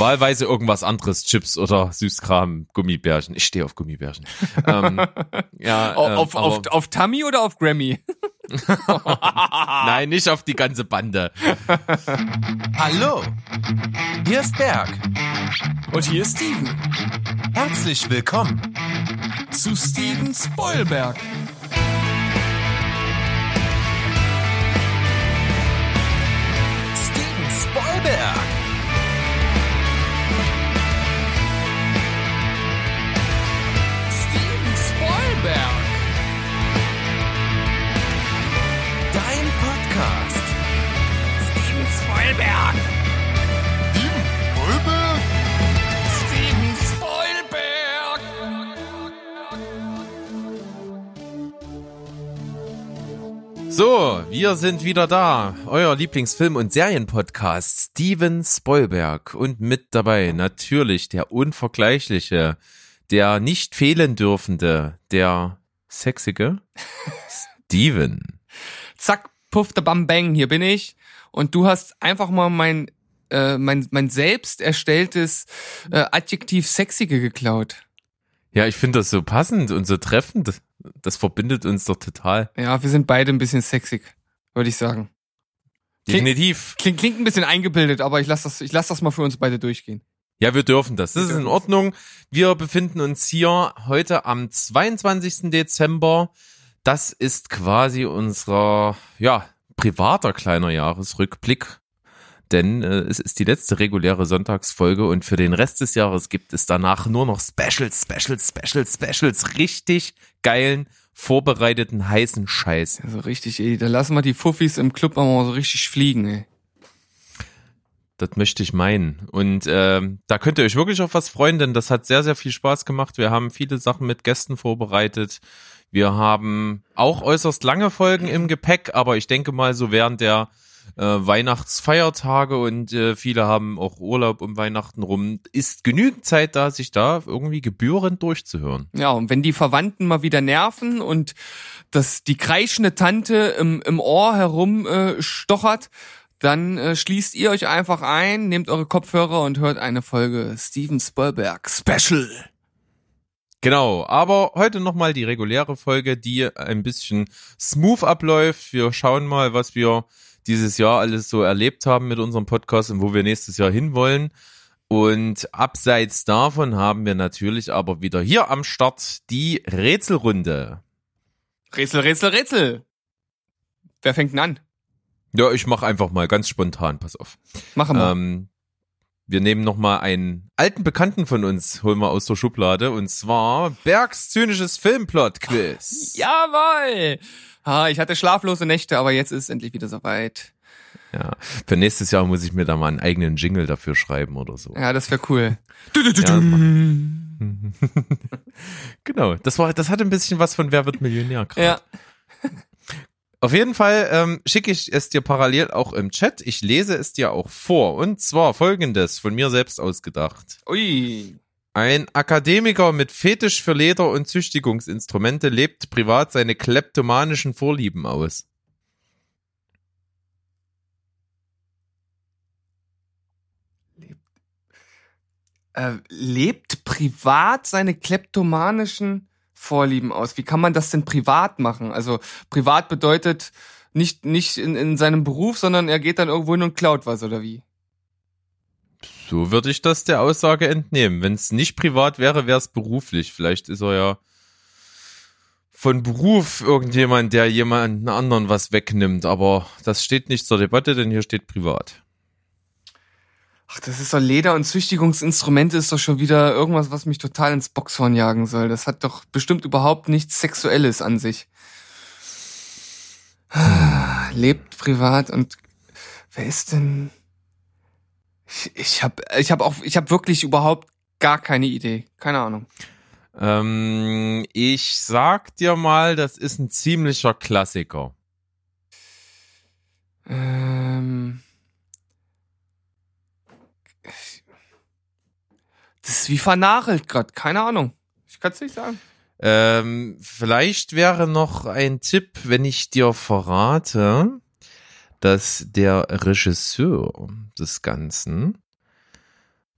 Wahlweise irgendwas anderes, Chips oder Süßkram, Gummibärchen. Ich stehe auf Gummibärchen. ähm, ja, ähm, auf, auf, auf Tummy oder auf Grammy? Nein, nicht auf die ganze Bande. Hallo, hier ist Berg. Und hier ist Steven. Herzlich willkommen. Zu Steven Spoilberg. Steven Spoilberg. Podcast. Steven Spoilberg. Steven Spoilberg. Steven Spoilberg. So, wir sind wieder da. Euer Lieblingsfilm- und Serienpodcast Steven Spoilberg. Und mit dabei natürlich der unvergleichliche, der nicht fehlen dürfende, der sexige Steven. Zack, puff, da bam, bang, hier bin ich. Und du hast einfach mal mein, äh, mein, mein selbst erstelltes äh, Adjektiv sexige geklaut. Ja, ich finde das so passend und so treffend. Das verbindet uns doch total. Ja, wir sind beide ein bisschen sexig, würde ich sagen. Klingt- Definitiv. Klingt, klingt ein bisschen eingebildet, aber ich lasse das, ich lass das mal für uns beide durchgehen. Ja, wir dürfen das. Das Wir ist in Ordnung. Wir befinden uns hier heute am 22. Dezember. Das ist quasi unser, ja, privater kleiner Jahresrückblick. Denn äh, es ist die letzte reguläre Sonntagsfolge und für den Rest des Jahres gibt es danach nur noch Specials, Specials, Specials, Specials. Richtig geilen, vorbereiteten, heißen Scheiß. Also richtig, ey, da lassen wir die Fuffis im Club mal so richtig fliegen, ey. Das möchte ich meinen. Und ähm, da könnt ihr euch wirklich auf was freuen, denn das hat sehr, sehr viel Spaß gemacht. Wir haben viele Sachen mit Gästen vorbereitet. Wir haben auch äußerst lange Folgen im Gepäck, aber ich denke mal, so während der äh, Weihnachtsfeiertage und äh, viele haben auch Urlaub um Weihnachten rum, ist genügend Zeit da, sich da irgendwie gebührend durchzuhören. Ja, und wenn die Verwandten mal wieder nerven und das, die kreischende Tante im, im Ohr herum äh, stochert, dann äh, schließt ihr euch einfach ein, nehmt eure Kopfhörer und hört eine Folge Steven Spielberg Special. Genau, aber heute nochmal die reguläre Folge, die ein bisschen smooth abläuft. Wir schauen mal, was wir dieses Jahr alles so erlebt haben mit unserem Podcast und wo wir nächstes Jahr hinwollen. Und abseits davon haben wir natürlich aber wieder hier am Start die Rätselrunde. Rätsel, Rätsel, Rätsel. Wer fängt denn an? Ja, ich mache einfach mal ganz spontan, pass auf. Machen wir. Ähm, wir nehmen nochmal einen alten Bekannten von uns, holen wir aus der Schublade, und zwar Bergs zynisches Filmplot-Quiz. Jawoll! Ah, ich hatte schlaflose Nächte, aber jetzt ist es endlich wieder soweit. Ja, für nächstes Jahr muss ich mir da mal einen eigenen Jingle dafür schreiben oder so. Ja, das wäre cool. Du, du, du, Ja. Genau, das war, das hat ein bisschen was von Wer wird Millionär gerade. Ja. Auf jeden Fall ähm, schicke ich es dir parallel auch im Chat. Ich lese es dir auch vor. Und zwar folgendes, von mir selbst ausgedacht. Ui. Ein Akademiker mit Fetisch für Leder und Züchtigungsinstrumente lebt privat seine kleptomanischen Vorlieben aus. äh, lebt privat seine kleptomanischen Vorlieben aus. Wie kann man das denn privat machen? Also privat bedeutet nicht, nicht in, in seinem Beruf, sondern er geht dann irgendwo hin und klaut was, oder wie? So würde ich das der Aussage entnehmen. Wenn es nicht privat wäre, wäre es beruflich. Vielleicht ist er ja von Beruf irgendjemand, der jemanden anderen was wegnimmt. Aber das steht nicht zur Debatte, denn hier steht privat. Ach, das ist doch Leder- und Züchtigungsinstrumente ist doch schon wieder irgendwas, was mich total ins Boxhorn jagen soll. Das hat doch bestimmt überhaupt nichts Sexuelles an sich. Lebt privat und wer ist denn? Ich, ich habe ich hab auch ich habe wirklich überhaupt gar keine Idee. Keine Ahnung. Ähm, ich sag dir mal, das ist ein ziemlicher Klassiker. Ähm, das ist wie vernachelt grad. Keine Ahnung. Ich kann es nicht sagen. Ähm, vielleicht wäre noch ein Tipp, wenn ich dir verrate, dass der Regisseur des Ganzen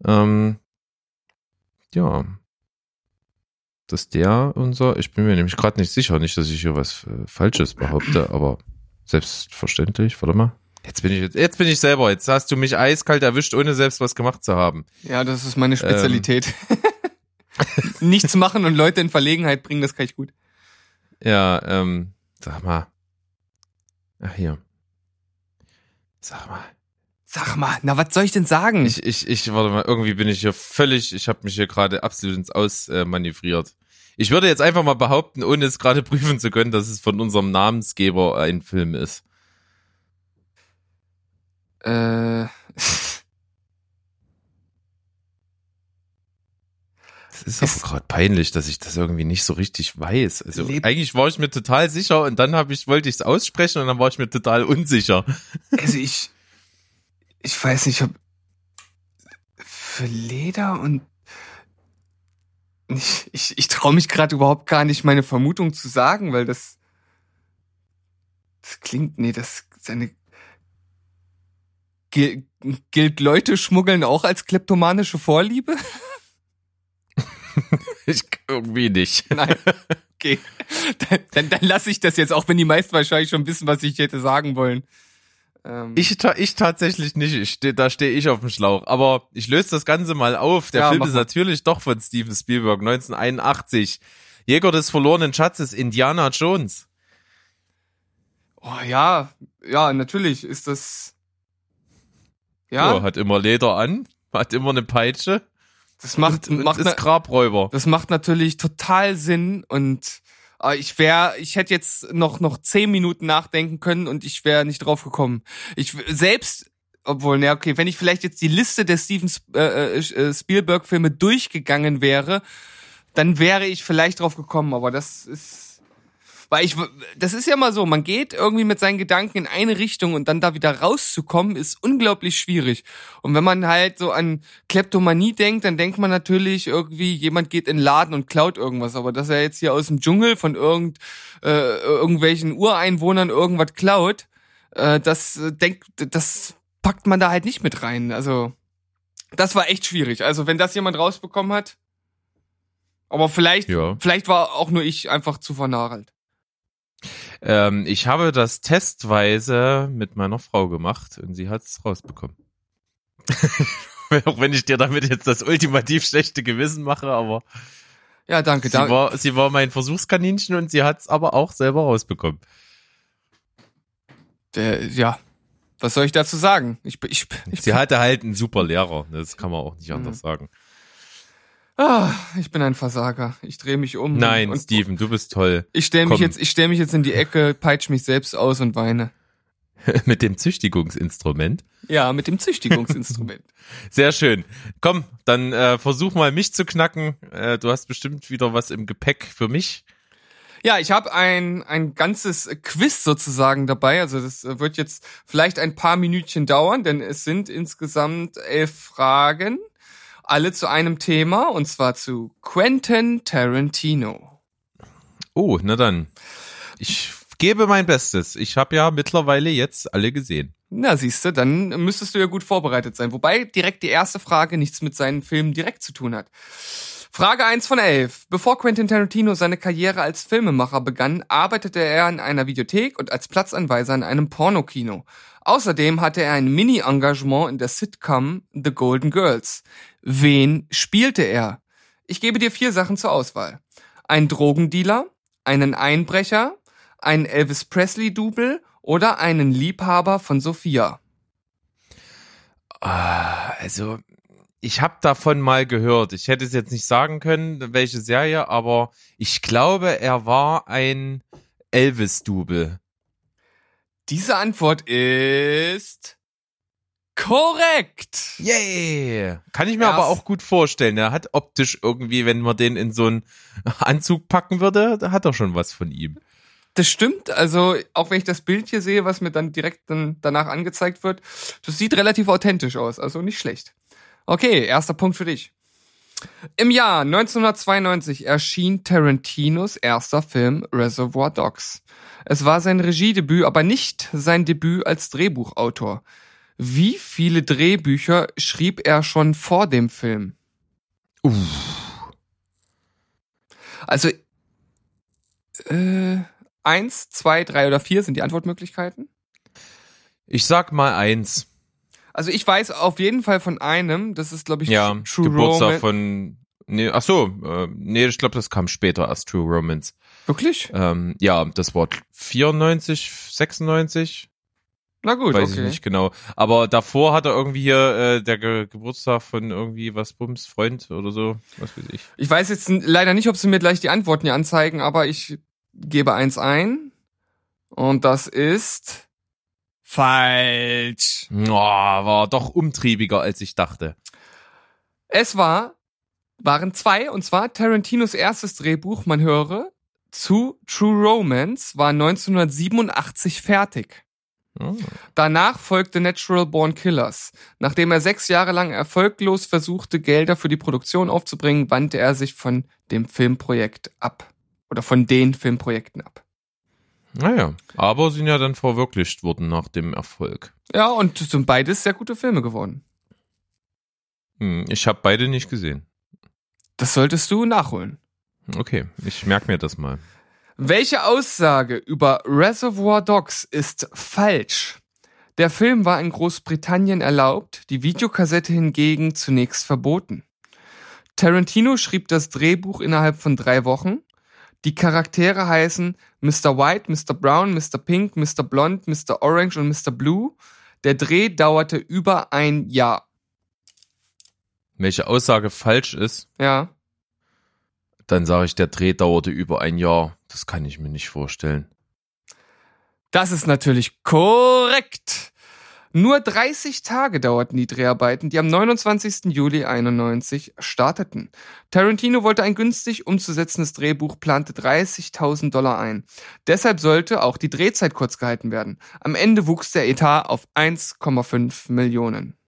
Ähm, ja. Dass der unser, ich bin mir nämlich gerade nicht sicher, nicht, dass ich hier was äh, Falsches behaupte, aber selbstverständlich, warte mal. Jetzt bin ich jetzt, jetzt bin ich selber. Jetzt hast du mich eiskalt erwischt, ohne selbst was gemacht zu haben. Ja, das ist meine Spezialität. Nichts machen und Leute in Verlegenheit bringen, das kann ich gut. Ja, ähm, sag mal. Ach hier. Sag mal. Sag mal, na, was soll ich denn sagen? Ich, ich, ich, warte mal, irgendwie bin ich hier völlig, ich habe mich hier gerade absolut ins Aus äh, manövriert. Ich würde jetzt einfach mal behaupten, ohne es gerade prüfen zu können, dass es von unserem Namensgeber ein Film ist. Äh, Das ist Es- aber gerade peinlich, dass ich das irgendwie nicht so richtig weiß. Also Leb- eigentlich war ich mir total sicher und dann habe ich wollte ich es aussprechen und dann war ich mir total unsicher. also ich, ich weiß nicht, ob für Leder und ich, ich, ich traue mich gerade überhaupt gar nicht, meine Vermutung zu sagen, weil das, das klingt, nee, das ist eine, Gil- gilt Leute schmuggeln auch als kleptomanische Vorliebe? Ich irgendwie nicht. Nein. Okay. Dann, dann, dann lasse ich das jetzt, auch wenn die meisten wahrscheinlich schon wissen, was ich hätte sagen wollen. Ähm, Ich, ta ich tatsächlich nicht. Ich steh, da stehe ich auf dem Schlauch. Aber ich löse das Ganze mal auf. Der Ja, Film ist natürlich doch von Steven Spielberg, 1981. Jäger des verlorenen Schatzes, Indiana Jones. oh ja, ja, natürlich ist das. Ja, So, hat immer Leder an, hat immer eine Peitsche das macht, und, und macht ist na, Grabräuber. das macht natürlich total Sinn und äh, ich wäre, ich hätte jetzt noch noch zehn Minuten nachdenken können und ich wäre nicht drauf gekommen. Ich selbst, obwohl, na okay, wenn ich vielleicht jetzt die Liste der Steven Sp- äh, äh, Spielberg Filme durchgegangen wäre, dann wäre ich vielleicht drauf gekommen. Aber das ist, weil ich, das ist ja mal so, man geht irgendwie mit seinen Gedanken in eine Richtung und dann da wieder rauszukommen, ist unglaublich schwierig. Und wenn man halt so an Kleptomanie denkt, dann denkt man natürlich irgendwie, jemand geht in den Laden und klaut irgendwas. Aber dass er jetzt hier aus dem Dschungel von irgend, äh, irgendwelchen Ureinwohnern irgendwas klaut, äh, das äh, denkt, das packt man da halt nicht mit rein. Also, das war echt schwierig. Also, wenn das jemand rausbekommen hat, aber vielleicht, Ja. vielleicht war auch nur ich einfach zu vernagelt. Ähm, ich habe das testweise mit meiner Frau gemacht und sie hat es rausbekommen. Auch wenn ich dir damit jetzt das ultimativ schlechte Gewissen mache, aber Ja, danke, sie danke. war, sie war mein Versuchskaninchen und sie hat es aber auch selber rausbekommen. Der, ja, was soll ich dazu sagen? Ich, ich, ich, Sie hatte halt einen super Lehrer, das kann man auch nicht anders sagen. Ah, ich bin ein Versager. Ich drehe mich um. Nein, und, Steven, du bist toll. Ich stelle mich komm. jetzt, ich stelle mich jetzt in die Ecke, peitsch mich selbst aus und weine. Mit dem Züchtigungsinstrument. Ja, mit dem Züchtigungsinstrument. Sehr schön. Komm, dann äh, versuch mal mich zu knacken. Äh, du hast bestimmt wieder was im Gepäck für mich. Ja, ich habe ein, ein ganzes Quiz sozusagen dabei. Also das äh, wird jetzt vielleicht ein paar Minütchen dauern, denn es sind insgesamt elf Fragen, alle zu einem Thema, und zwar zu Quentin Tarantino. Oh, na dann. Ich gebe mein Bestes. Ich habe ja mittlerweile jetzt alle gesehen. Na, siehste, dann müsstest du ja gut vorbereitet sein. Wobei direkt die erste Frage nichts mit seinen Filmen direkt zu tun hat. Frage 1 von 11. Bevor Quentin Tarantino seine Karriere als Filmemacher begann, arbeitete er in einer Videothek und als Platzanweiser in einem Pornokino. Außerdem hatte er ein Mini-Engagement in der Sitcom The Golden Girls. Wen spielte er? Ich gebe dir vier Sachen zur Auswahl. Ein Drogendealer, einen Einbrecher, einen Elvis Presley-Double oder einen Liebhaber von Sophia. Ah, also, ich habe davon mal gehört. Ich hätte es jetzt nicht sagen können, welche Serie, aber ich glaube, er war ein Elvis-Double. Diese Antwort ist korrekt. Yay! Kann ich mir Erst- aber auch gut vorstellen. Er hat optisch irgendwie, wenn man den in so einen Anzug packen würde, da hat er schon was von ihm. Das stimmt. Also, auch wenn ich das Bild hier sehe, was mir dann direkt dann danach angezeigt wird, das sieht relativ authentisch aus. Also nicht schlecht. Okay, erster Punkt für dich. Im Jahr 1992 erschien Tarantinos erster Film Reservoir Dogs. Es war sein Regiedebüt, aber nicht sein Debüt als Drehbuchautor. Wie viele Drehbücher schrieb er schon vor dem Film? Also äh, eins, zwei, drei oder vier sind die Antwortmöglichkeiten. Ich sag mal eins. Also ich weiß auf jeden Fall von einem, das ist glaube ich Ja, True Geburtstag Romance. von. Nee, ach so, äh, nee, ich glaube, das kam später als True Romance. Wirklich? Ähm, ja, das war 94, 96, Na gut, weiß okay. ich nicht genau. Aber davor hat er irgendwie hier äh, der Ge Geburtstag von irgendwie was Bums Freund oder so, was weiß ich. Ich weiß jetzt leider nicht, ob sie mir gleich die Antworten hier anzeigen, aber ich gebe eins ein. Und das ist falsch. Oh, war doch umtriebiger als ich dachte. Es war, waren zwei, und zwar Tarantinos erstes Drehbuch, man höre, zu True Romance war 1987 fertig. Oh. Danach folgte Natural Born Killers. Nachdem er sechs Jahre lang erfolglos versuchte, Gelder für die Produktion aufzubringen, wandte er sich von dem Filmprojekt ab. Oder von den Filmprojekten ab. Naja, aber sind ja dann verwirklicht worden nach dem Erfolg. Ja, und sind beides sehr gute Filme geworden. Hm, ich habe beide nicht gesehen. Das solltest du nachholen. Okay, ich merk mir das mal. Welche Aussage über Reservoir Dogs ist falsch? Der Film war in Großbritannien erlaubt, die Videokassette hingegen zunächst verboten. Tarantino schrieb das Drehbuch innerhalb von drei Wochen. Die Charaktere heißen Mr. White, Mr. Brown, Mr. Pink, Mr. Blond, Mr. Orange und Mr. Blue. Der Dreh dauerte über ein Jahr. Welche Aussage falsch ist, Ja. Dann sage ich, der Dreh dauerte über ein Jahr. Das kann ich mir nicht vorstellen. Das ist natürlich korrekt. Nur 30 Tage dauerten die Dreharbeiten, die am 29. Juli 91 starteten. Tarantino wollte ein günstig umzusetzendes Drehbuch, plante 30.000 Dollar ein. Deshalb sollte auch die Drehzeit kurz gehalten werden. Am Ende wuchs der Etat auf 1,5 Millionen.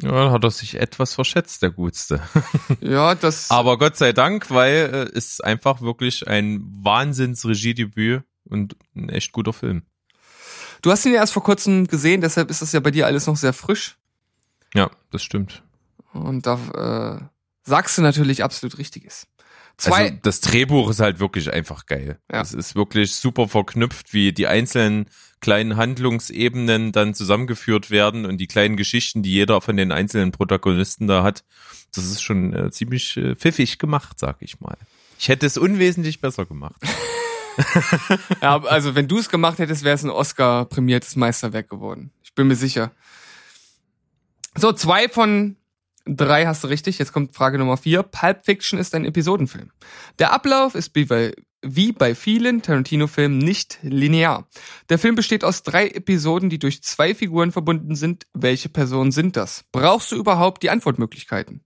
Ja, hat er sich etwas verschätzt, der Gutste. Ja, das. Aber Gott sei Dank, weil äh, es ist einfach wirklich ein Wahnsinns-Regiedebüt und ein echt guter Film. du hast ihn ja erst vor kurzem gesehen, deshalb ist das ja bei dir alles noch sehr frisch. Ja, das stimmt. Und da äh, sagst du natürlich absolut Richtiges. Zwei, Also das Drehbuch ist halt wirklich einfach geil. Ja. Es ist wirklich super verknüpft, wie die einzelnen kleinen Handlungsebenen dann zusammengeführt werden und die kleinen Geschichten, die jeder von den einzelnen Protagonisten da hat. Das ist schon äh, ziemlich äh, pfiffig gemacht, sag ich mal. Ich hätte es unwesentlich besser gemacht. Ja, also wenn du es gemacht hättest, wäre es ein Oscar-prämiertes Meisterwerk geworden. Ich bin mir sicher. So, zwei von drei hast du richtig. Jetzt kommt Frage Nummer vier. Pulp Fiction ist ein Episodenfilm. Der Ablauf ist wie bei, wie bei vielen Tarantino-Filmen nicht linear. Der Film besteht aus drei Episoden, die durch zwei Figuren verbunden sind. Welche Personen sind das? Brauchst du überhaupt die Antwortmöglichkeiten?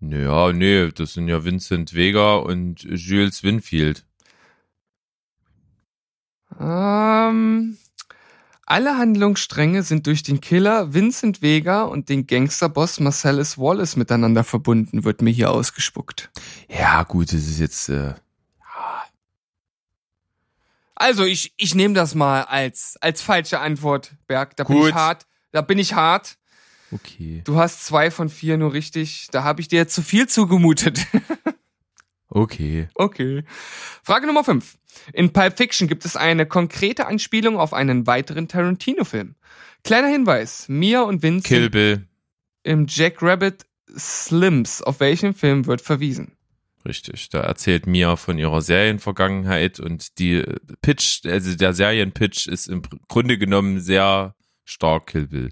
Naja, nee, das sind ja Vincent Vega und Jules Winfield. Ähm, alle Handlungsstränge sind durch den Killer Vincent Vega und den Gangsterboss Marcellus Wallace miteinander verbunden, wird mir hier ausgespuckt. Ja, gut, das ist jetzt äh, Also, ich, ich nehme das mal als, als falsche Antwort, Berg. Da bin Gut. ich hart. Da bin ich hart. okay. Du hast zwei von vier nur richtig. Da habe ich dir zu viel zugemutet. Okay. Okay. Frage Nummer 5. In Pulp Fiction gibt es eine konkrete Anspielung auf einen weiteren Tarantino-Film. Kleiner Hinweis. Mia und Vince Kill Bill. im Jack Rabbit Slims. Auf welchen Film wird verwiesen? Richtig, da erzählt Mia von ihrer Serienvergangenheit und die äh, Pitch, also der Serienpitch ist im Grunde genommen sehr stark Kill Bill.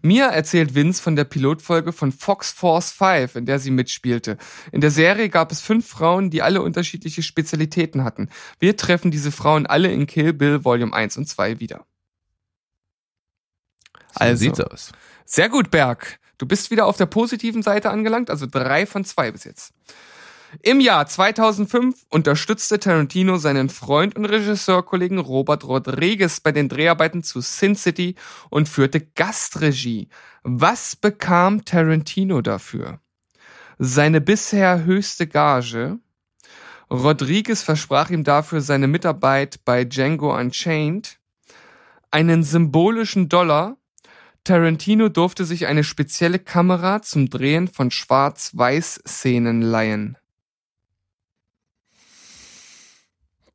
Mia erzählt Vince von der Pilotfolge von Fox Force 5, in der sie mitspielte. In der Serie gab es fünf Frauen, die alle unterschiedliche Spezialitäten hatten. Wir treffen diese Frauen alle in Kill Bill Volume 1 und 2 wieder. So Also. sieht's aus. Sehr gut, Berg. Du bist wieder auf der positiven Seite angelangt, also drei von zwei bis jetzt. Im Jahr 2005 unterstützte Tarantino seinen Freund und Regisseurkollegen Robert Rodriguez bei den Dreharbeiten zu Sin City und führte Gastregie. Was bekam Tarantino dafür? Seine bisher höchste Gage. Rodriguez versprach ihm dafür seine Mitarbeit bei Django Unchained. einen symbolischen Dollar. Tarantino durfte sich eine spezielle Kamera zum Drehen von Schwarz-Weiß-Szenen leihen.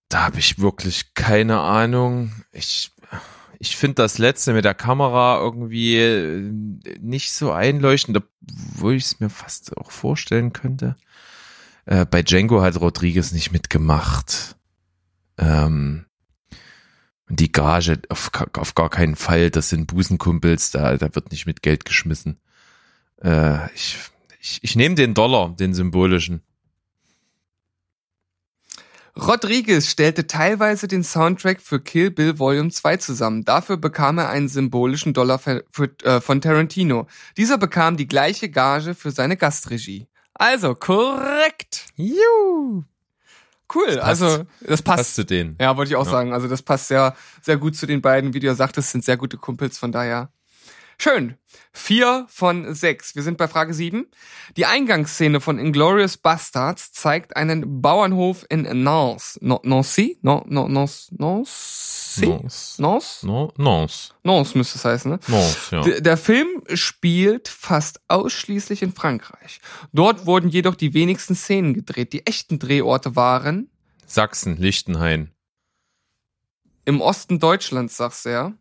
Da habe ich wirklich keine Ahnung. Ich, ich finde das letzte mit der Kamera irgendwie äh, nicht so einleuchtend, obwohl ich es mir fast auch vorstellen könnte. Äh, bei Django hat Rodriguez nicht mitgemacht. Ähm, die Gage auf, auf gar keinen Fall, das sind Busenkumpels, da, da wird nicht mit Geld geschmissen. Äh, ich ich, ich nehme den Dollar, den symbolischen. Rodriguez stellte teilweise den Soundtrack für Kill Bill Volume 2 zusammen. Dafür bekam er einen symbolischen Dollar für, für, äh, von Tarantino. Dieser bekam die gleiche Gage für seine Gastregie. Also, korrekt. Juhu. Cool, Das passt. also das passt. Passt zu denen. Ja, wollte ich auch Ja. sagen. Also das passt sehr, sehr gut zu den beiden. Wie du ja sagtest, sind sehr gute Kumpels, von daher. Schön. Vier von sechs. Wir sind bei Frage sieben. Die Eingangsszene von Inglorious Bastards zeigt einen Bauernhof in. No- Nancy? No, no, Nancy? Nancy? Nonce. Nantes? No, nonce. Nantes müsste es heißen, ne? Nonce, ja. D- Der Film spielt fast ausschließlich in Frankreich. Dort wurden jedoch die wenigsten Szenen gedreht. Die echten Drehorte waren Sachsen, Lichtenhain. im Osten Deutschlands, sagst du ja.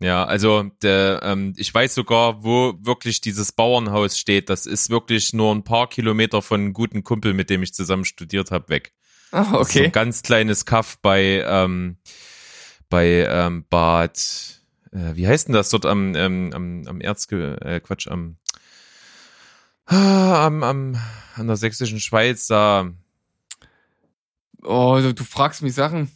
Ja, also der, ähm, ich weiß sogar, wo wirklich dieses Bauernhaus steht. Das ist wirklich nur ein paar Kilometer von einem guten Kumpel, mit dem ich zusammen studiert habe, weg. Ah, so okay. ein ganz kleines Kaff bei, ähm, bei ähm, Bad, äh, wie heißt denn das dort am, ähm, am, am Erzge, äh, Quatsch, am, ah, am, am, an der sächsischen Schweiz, da, Oh, du, du fragst mich Sachen.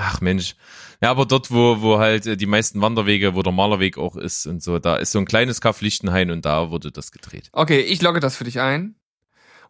Ach Mensch. Ja, aber dort, wo, wo halt äh, die meisten Wanderwege, wo der Malerweg auch ist und so, da ist so ein kleines Kaff Lichtenhain und da wurde das gedreht. Okay, ich logge das für dich ein.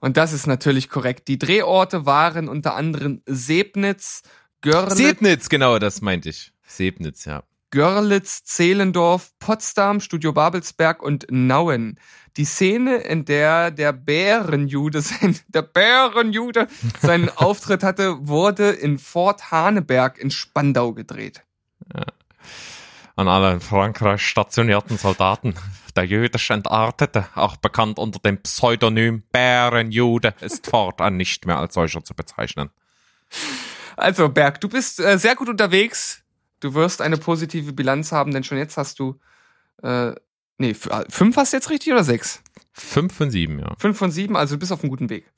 Und das ist natürlich korrekt. Die Drehorte waren unter anderem Sebnitz, Görlitz, Sebnitz, genau, das meinte ich. Sebnitz, ja. Görlitz, Zehlendorf, Potsdam, Studio Babelsberg und Nauen. Die Szene, in der der Bärenjude sein, der Bärenjude seinen Auftritt hatte, wurde in Fort Haneberg in Spandau gedreht. An alle in Frankreich stationierten Soldaten. Der jüdisch Entartete, auch bekannt unter dem Pseudonym Bärenjude, ist fortan nicht mehr als solcher zu bezeichnen. Also, Berg, du bist äh, sehr gut unterwegs. Du wirst eine positive Bilanz haben, denn schon jetzt hast du, äh, nee, äh, fünf hast du jetzt richtig oder sechs? Fünf von sieben, ja. Fünf von sieben, also du bist auf einem guten Weg.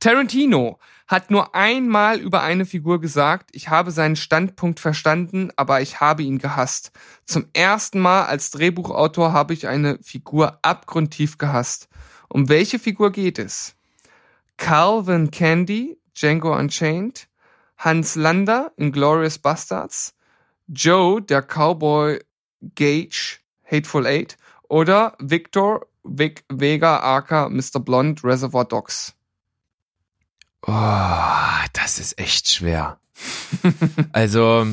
Tarantino hat nur einmal über eine Figur gesagt, ich habe seinen Standpunkt verstanden, aber ich habe ihn gehasst. Zum ersten Mal als Drehbuchautor habe ich eine Figur abgrundtief gehasst. Um welche Figur geht es? Calvin Candy, Django Unchained, Hans Lander, Inglorious Bastards, Joe, der Cowboy Gage, Hateful Eight oder Victor Vic Vega aka Mr. Blonde Reservoir Dogs. Oh, das ist echt schwer. also,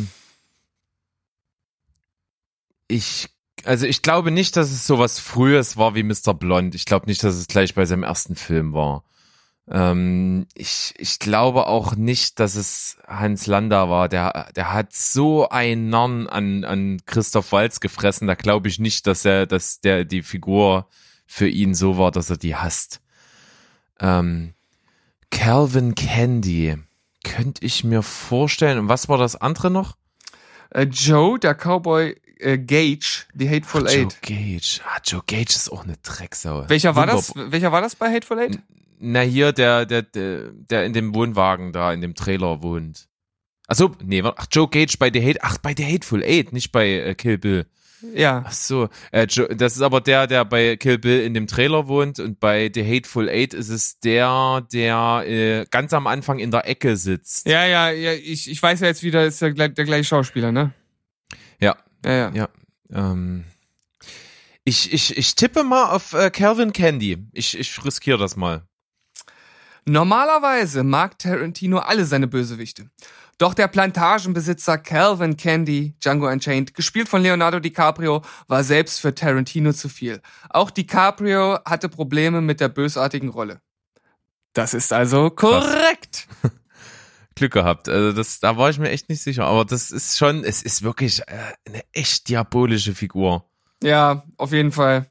ich, also ich glaube nicht, dass es sowas Frühes war wie Mr. Blond. Ich glaube nicht, dass es gleich bei seinem ersten Film war. Ähm, ich, ich glaube auch nicht, dass es Hans Landa war. Der, der hat so einen Narren an, an Christoph Walz gefressen. Da glaube ich nicht, dass er, dass der, die Figur für ihn so war, dass er die hasst. Ähm, Calvin Candy. Könnte ich mir vorstellen. Und was war das andere noch? Äh, Joe, der Cowboy äh, Gage, The Hateful Joe Eight. Gage. Ah, Joe Gage ist auch eine Drecksau. Welcher war das? Welcher war das bei Hateful Eight? Na, hier, der, der, der, der in dem Wohnwagen da, in dem Trailer wohnt. Ach so, nee, ach, Joe Gage bei The Hate, ach, bei The Hateful Eight, nicht bei äh, Kill Bill. Ja. Ach so, äh, Joe, das ist aber der, der bei Kill Bill in dem Trailer wohnt und bei The Hateful Eight ist es der, der äh, ganz am Anfang in der Ecke sitzt. Ja, ja, ja, ich, ich weiß ja jetzt wieder, ist der, gleich- der gleiche Schauspieler, ne? Ja. Ja, ja. Ja. Ähm, ich, ich, ich tippe mal auf äh, Calvin Candy. Ich, ich riskiere das mal. Normalerweise mag Tarantino alle seine Bösewichte. Doch der Plantagenbesitzer Calvin Candy, Django Unchained, gespielt von Leonardo DiCaprio, war selbst für Tarantino zu viel. Auch DiCaprio hatte Probleme mit der bösartigen Rolle. Das ist also korrekt. Glück gehabt. Also das, da war ich mir echt nicht sicher. Aber das ist schon, es ist wirklich äh, eine echt diabolische Figur. Ja, auf jeden Fall.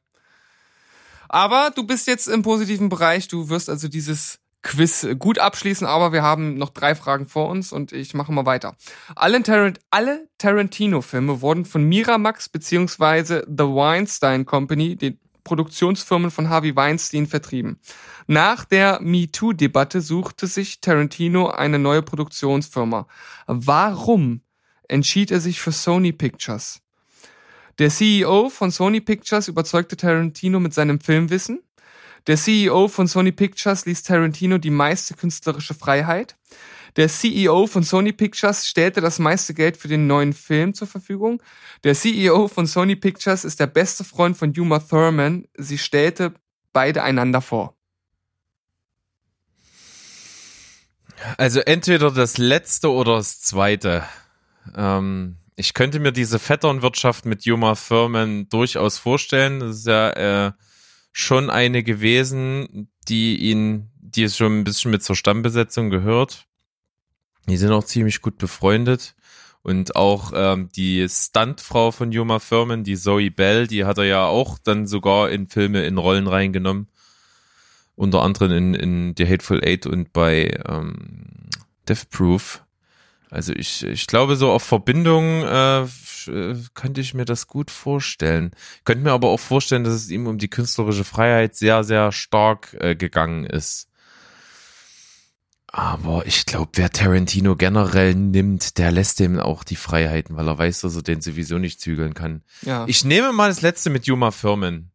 Aber du bist jetzt im positiven Bereich. Du wirst also dieses Quiz gut abschließen, aber wir haben noch drei Fragen vor uns und ich mache mal weiter. Alle, Tarant alle Tarantino-Filme wurden von Miramax beziehungsweise The Weinstein Company, den Produktionsfirmen von Harvey Weinstein, vertrieben. Nach der MeToo-Debatte suchte sich Tarantino eine neue Produktionsfirma. Warum entschied er sich für Sony Pictures? Der CEO von Sony Pictures überzeugte Tarantino mit seinem Filmwissen. Der CEO von Sony Pictures ließ Tarantino die meiste künstlerische Freiheit. Der CEO von Sony Pictures stellte das meiste Geld für den neuen Film zur Verfügung. Der CEO von Sony Pictures ist der beste Freund von Uma Thurman. Sie stellte beide einander vor. Also entweder das letzte oder das zweite. Ähm, ich könnte mir diese Vetternwirtschaft mit Juma Thurman durchaus vorstellen. Das ist ja äh, schon eine gewesen, die ihn, die es schon ein bisschen mit zur Stammbesetzung gehört. Die sind auch ziemlich gut befreundet. Und auch ähm, die Stuntfrau von Juma Thurman, die Zoe Bell, die hat er ja auch dann sogar in Filme in Rollen reingenommen. Unter anderem in, in The Hateful Eight und bei ähm, Death Proof. Also ich, ich glaube, so auf Verbindung äh, äh, könnte ich mir das gut vorstellen. Könnte mir aber auch vorstellen, dass es ihm um die künstlerische Freiheit sehr, sehr stark äh, gegangen ist. Aber ich glaube, wer Tarantino generell nimmt, der lässt ihm auch die Freiheiten, weil er weiß, dass er den sowieso nicht zügeln kann. Ja. Ich nehme mal das letzte mit Juma Firmen.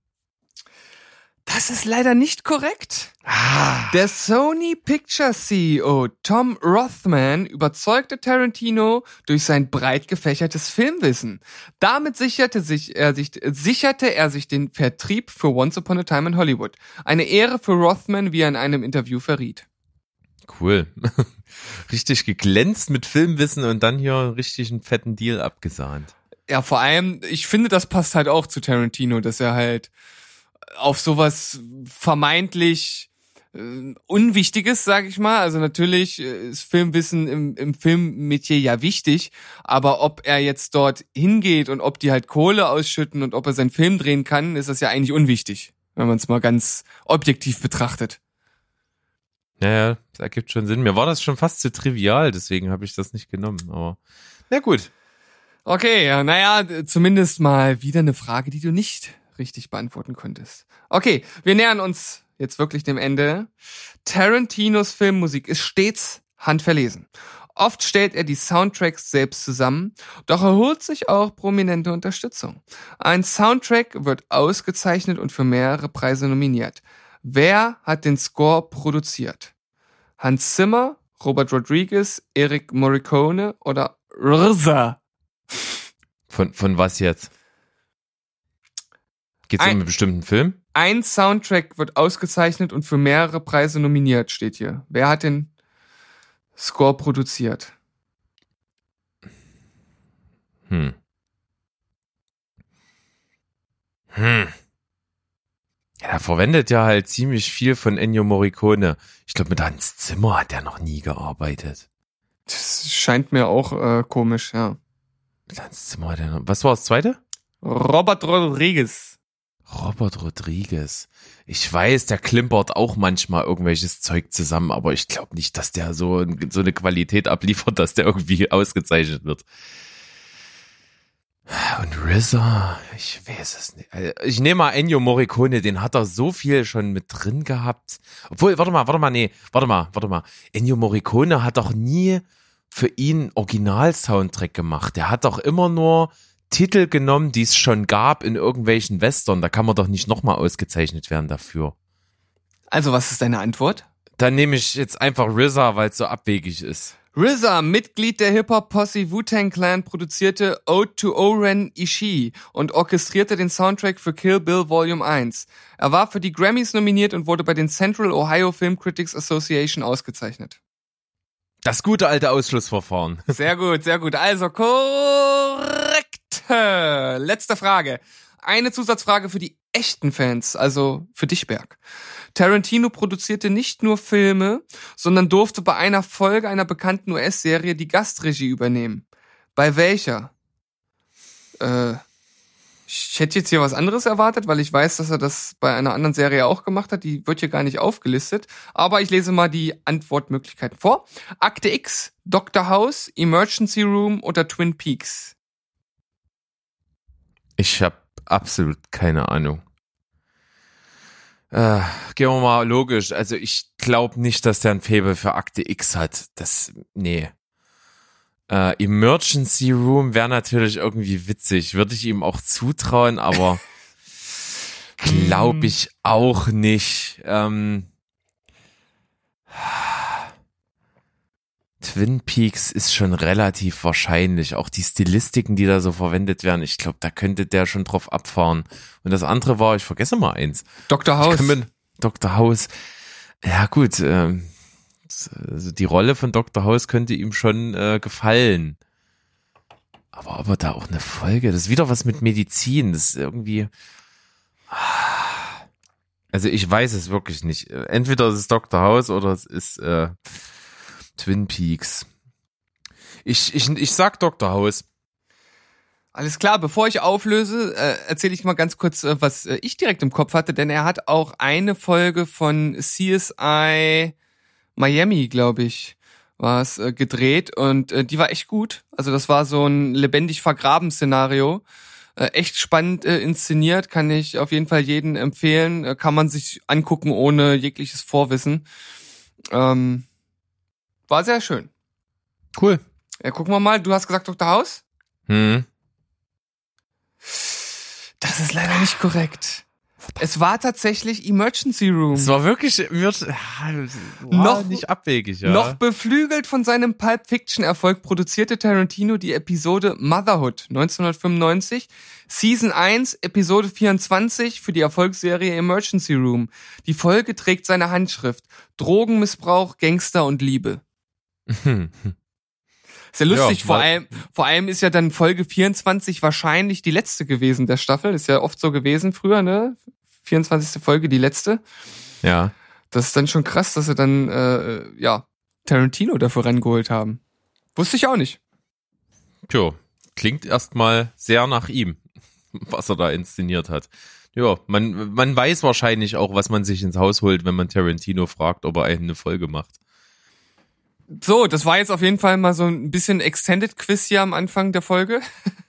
Das ist leider nicht korrekt. Ah, Der Sony Pictures CEO Tom Rothman überzeugte Tarantino durch sein breit gefächertes Filmwissen. Damit sicherte, sich, er sich, sicherte er sich den Vertrieb für Once Upon a Time in Hollywood. Eine Ehre für Rothman, wie er in einem Interview verriet. cool. richtig geglänzt mit Filmwissen und dann hier richtig einen fetten Deal abgesahnt. Ja, vor allem, ich finde, das passt halt auch zu Tarantino, dass er halt auf sowas vermeintlich äh, Unwichtiges, sag ich mal. Also natürlich äh, ist Filmwissen im, im Filmmetier ja wichtig, aber ob er jetzt dort hingeht und ob die halt Kohle ausschütten und ob er seinen Film drehen kann, ist das ja eigentlich unwichtig, wenn man es mal ganz objektiv betrachtet. Naja, das ergibt schon Sinn. Mir war das schon fast zu trivial, deswegen habe ich das nicht genommen. Aber na gut. Okay, ja, naja, zumindest mal wieder eine Frage, die du nicht richtig beantworten konntest. Okay, wir nähern uns jetzt wirklich dem Ende. Tarantinos Filmmusik ist stets handverlesen. Oft stellt er die Soundtracks selbst zusammen, doch er holt sich auch prominente Unterstützung. Ein Soundtrack wird ausgezeichnet und für mehrere Preise nominiert. Wer hat den Score produziert? Hans Zimmer, Robert Rodriguez, Eric Morricone oder RZA? Von, von was jetzt? Geht's um Ein- einen bestimmten Film? Ein Soundtrack wird ausgezeichnet und für mehrere Preise nominiert, steht hier. Wer hat den Score produziert? Hm. Hm. Ja, er verwendet ja halt ziemlich viel von Ennio Morricone. Ich glaube, mit Hans Zimmer hat er noch nie gearbeitet. Das scheint mir auch äh, komisch, ja. Mit Hans Zimmer hat er noch. Was war das zweite? Robert Rodriguez. Robert Rodriguez. Ich weiß, der klimpert auch manchmal irgendwelches Zeug zusammen, aber ich glaube nicht, dass der so, so eine Qualität abliefert, dass der irgendwie ausgezeichnet wird. Und RZA, ich weiß es nicht. Also, Ich nehme mal Ennio Morricone, den hat er so viel schon mit drin gehabt. Obwohl, warte mal, warte mal, nee, warte mal, warte mal. Ennio Morricone hat doch nie für ihn Original-Soundtrack gemacht. Der hat doch immer nur Titel genommen, die es schon gab in irgendwelchen Western. Da kann man doch nicht nochmal ausgezeichnet werden dafür. Also, was ist deine Antwort? Dann nehme ich jetzt einfach RZA, weil es so abwegig ist. RZA, Mitglied der Hip-Hop-Posse Wu-Tang Clan, produzierte Ode to Oren Ishii und orchestrierte den Soundtrack für Kill Bill Volume 1. Er war für die Grammys nominiert und wurde bei den Central Ohio Film Critics Association ausgezeichnet. Das gute alte Ausschlussverfahren. Sehr gut, sehr gut. Also korrekt. Letzte Frage. eine Zusatzfrage für die echten Fans, also für dich, Berg. Tarantino produzierte nicht nur Filme, sondern durfte bei einer Folge einer bekannten US-Serie die Gastregie übernehmen. Bei welcher? Äh, ich hätte jetzt hier was anderes erwartet, weil ich weiß, dass er das bei einer anderen Serie auch gemacht hat. Die wird hier gar nicht aufgelistet. Aber ich lese mal die Antwortmöglichkeiten vor. Akte X, Dr. House, Emergency Room oder Twin Peaks. Ich habe absolut keine Ahnung. Äh, gehen wir mal logisch. Also ich glaube nicht, dass der ein Faible für Akte X hat. Das, nee. Äh, Emergency Room wäre natürlich irgendwie witzig. Würde ich ihm auch zutrauen, aber glaube ich auch nicht. Ähm, Twin Peaks ist schon relativ wahrscheinlich. Auch die Stilistiken, die da so verwendet werden, ich glaube, da könnte der schon drauf abfahren. Und das andere war, ich vergesse mal eins. Dr. House. Dr. House. Ja, gut. Ähm, also die Rolle von Dr. House könnte ihm schon äh, gefallen. Aber ob er da auch eine Folge, das ist wieder was mit Medizin, das ist irgendwie. Also ich weiß es wirklich nicht. Entweder es ist Dr. House oder es ist äh, Twin Peaks. Ich, ich, ich sag Dr. House. Alles klar, bevor ich auflöse, äh, erzähle ich mal ganz kurz, äh, was äh, ich direkt im Kopf hatte, denn er hat auch eine Folge von CSI Miami, glaube ich, war es äh, gedreht und die war echt gut. Also das war so ein lebendig vergraben Szenario. Echt spannend inszeniert, kann ich auf jeden Fall jeden empfehlen. Kann man sich angucken ohne jegliches Vorwissen. Ähm, war sehr schön. Cool. Ja, gucken wir mal. Du hast gesagt Dr. House? Hm. Das ist leider nicht korrekt. Es war tatsächlich Emergency Room. Es war wirklich wird, Noch- nicht abwegig, ja. Noch beflügelt von seinem Pulp Fiction Erfolg produzierte Tarantino die Episode Motherhood 1995, Season 1, Episode 24 für die Erfolgsserie Emergency Room. Die Folge trägt seine Handschrift Drogenmissbrauch, Gangster und Liebe. Ist ja lustig, Ja, vor allem, vor allem ist ja dann Folge 24 wahrscheinlich die letzte gewesen der Staffel. Ist ja oft so gewesen früher, ne? 24. Folge, die letzte. ja. Das ist dann schon krass, dass sie dann, äh, ja, Tarantino dafür rangeholt haben. Wusste ich auch nicht. Tja, klingt erstmal sehr nach ihm, was er da inszeniert hat. Ja, man, man weiß wahrscheinlich auch, was man sich ins Haus holt, wenn man Tarantino fragt, ob er einen eine Folge macht. So, das war jetzt auf jeden Fall mal so ein bisschen Extended Quiz hier am Anfang der Folge.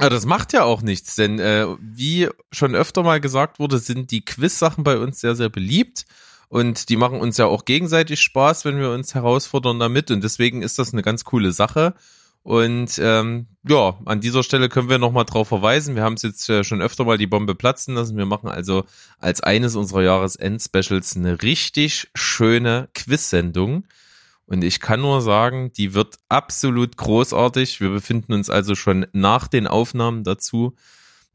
Ja, das macht ja auch nichts, denn äh, wie schon öfter mal gesagt wurde, sind die Quiz-Sachen bei uns sehr, sehr beliebt und die machen uns ja auch gegenseitig Spaß, wenn wir uns herausfordern damit und deswegen ist das eine ganz coole Sache. Und ähm, ja, an dieser Stelle können wir nochmal drauf verweisen. Wir haben es jetzt äh, schon öfter mal die Bombe platzen lassen. Wir machen also als eines unserer Jahresend-Specials eine richtig schöne Quiz-Sendung. Und ich kann nur sagen, die wird absolut großartig. Wir befinden uns also schon nach den Aufnahmen dazu.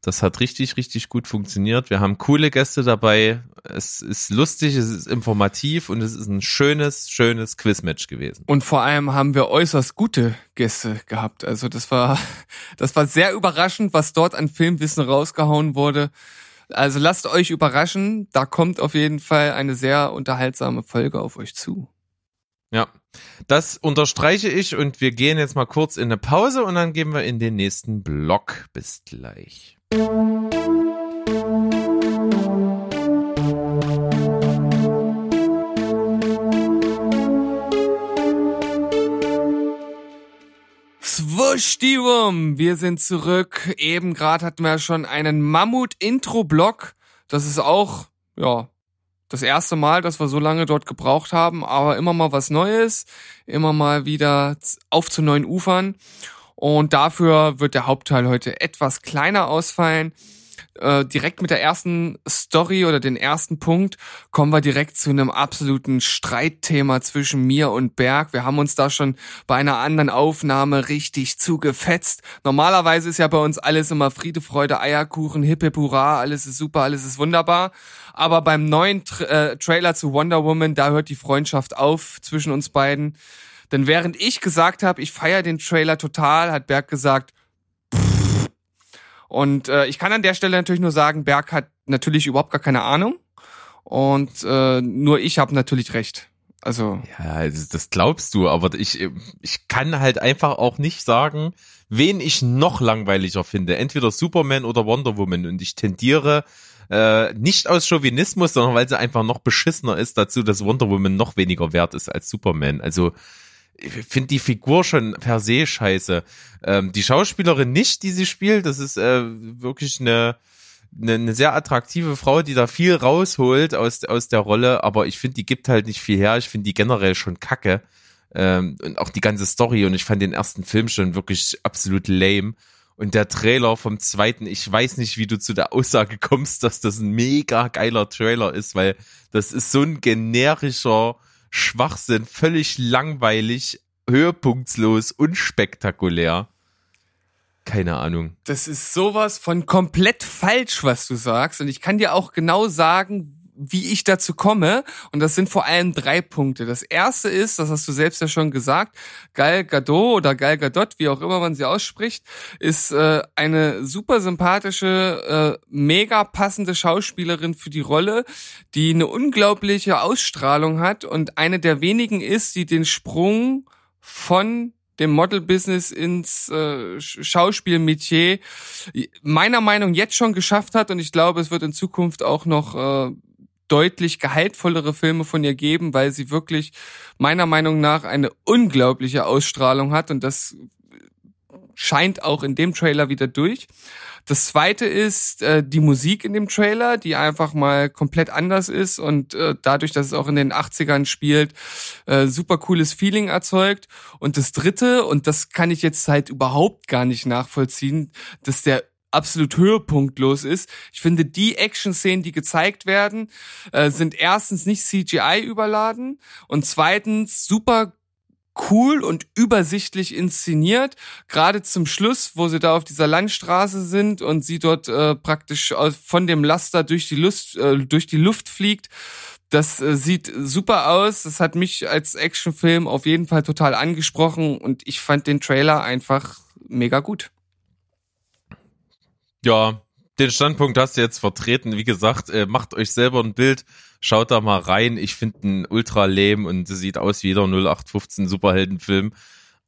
Das hat richtig, richtig gut funktioniert. Wir haben coole Gäste dabei. Es ist lustig, es ist informativ und es ist ein schönes, schönes Quizmatch gewesen. Und vor allem haben wir äußerst gute Gäste gehabt. Also das war, das war sehr überraschend, was dort an Filmwissen rausgehauen wurde. Also lasst euch überraschen. Da kommt auf jeden Fall eine sehr unterhaltsame Folge auf euch zu. Ja, das unterstreiche ich und wir gehen jetzt mal kurz in eine Pause und dann gehen wir in den nächsten Block. Bis gleich. Swuschdiwum, wir sind zurück. Eben gerade hatten wir schon einen Mammut-Intro-Block. Das ist auch, ja, das erste Mal, dass wir so lange dort gebraucht haben, aber immer mal was Neues, immer mal wieder auf zu neuen Ufern. Und dafür wird der Hauptteil heute etwas kleiner ausfallen. Äh, direkt mit der ersten Story oder den ersten Punkt kommen wir direkt zu einem absoluten Streitthema zwischen mir und Berg. Wir haben uns da schon bei einer anderen Aufnahme richtig zugefetzt. Normalerweise ist ja bei uns alles immer Friede, Freude, Eierkuchen, Hip Hip Hurra, alles ist super, alles ist wunderbar. Aber beim neuen Tra äh, Trailer zu Wonder Woman, da hört die Freundschaft auf zwischen uns beiden. Denn während ich gesagt habe, ich feiere den Trailer total, hat Berg gesagt. Und äh, ich kann an der Stelle natürlich nur sagen, Berg hat natürlich überhaupt gar keine Ahnung. Und äh, nur ich habe natürlich recht. Also. Ja, also das glaubst du, aber ich, ich kann halt einfach auch nicht sagen, wen ich noch langweiliger finde. Entweder Superman oder Wonder Woman. Und ich tendiere äh, nicht aus Chauvinismus, sondern weil sie einfach noch beschissener ist dazu, dass Wonder Woman noch weniger wert ist als Superman. Also ich finde die Figur schon per se scheiße. Ähm, die Schauspielerin nicht, die sie spielt, das ist äh, wirklich eine, eine, eine sehr attraktive Frau, die da viel rausholt aus, aus der Rolle, aber ich finde, die gibt halt nicht viel her. Ich finde die generell schon kacke. Ähm, und auch die ganze Story und ich fand den ersten Film schon wirklich absolut lame. Und der Trailer vom zweiten, ich weiß nicht, wie du zu der Aussage kommst, dass das ein mega geiler Trailer ist, weil das ist so ein generischer Schwachsinn, völlig langweilig, höhepunktslos, unspektakulär. Keine Ahnung. Das ist sowas von komplett falsch, was du sagst. Und ich kann dir auch genau sagen, wie ich dazu komme. Und das sind vor allem drei Punkte. Das erste ist, das hast du selbst ja schon gesagt, Gal Gadot oder Gal Gadot, wie auch immer man sie ausspricht, ist äh, eine super sympathische, äh, mega passende Schauspielerin für die Rolle, die eine unglaubliche Ausstrahlung hat und eine der wenigen ist, die den Sprung von dem Model-Business ins äh, Schauspielmetier meiner Meinung jetzt schon geschafft hat und ich glaube, es wird in Zukunft auch noch äh, deutlich gehaltvollere Filme von ihr geben, weil sie wirklich meiner Meinung nach eine unglaubliche Ausstrahlung hat und das scheint auch in dem Trailer wieder durch. Das zweite ist äh, die Musik in dem Trailer, die einfach mal komplett anders ist und äh, dadurch, dass es auch in den 80ern spielt, äh, super cooles Feeling erzeugt. Und das dritte, und das kann ich jetzt halt überhaupt gar nicht nachvollziehen, dass der absolut höhepunktlos ist. Ich finde, die Action-Szenen, die gezeigt werden, äh, sind erstens nicht CGI überladen und zweitens super cool und übersichtlich inszeniert. Gerade zum Schluss, wo sie da auf dieser Landstraße sind und sie dort äh, praktisch von dem Laster durch die Luft, äh, durch die Luft fliegt. Das äh, sieht super aus. Das hat mich als Actionfilm auf jeden Fall total angesprochen und ich fand den Trailer einfach mega gut. Ja, den Standpunkt hast du jetzt vertreten. Wie gesagt, äh, macht euch selber ein Bild, schaut da mal rein. Ich finde ihn ultra lame und sieht aus wie jeder 0815 Superheldenfilm.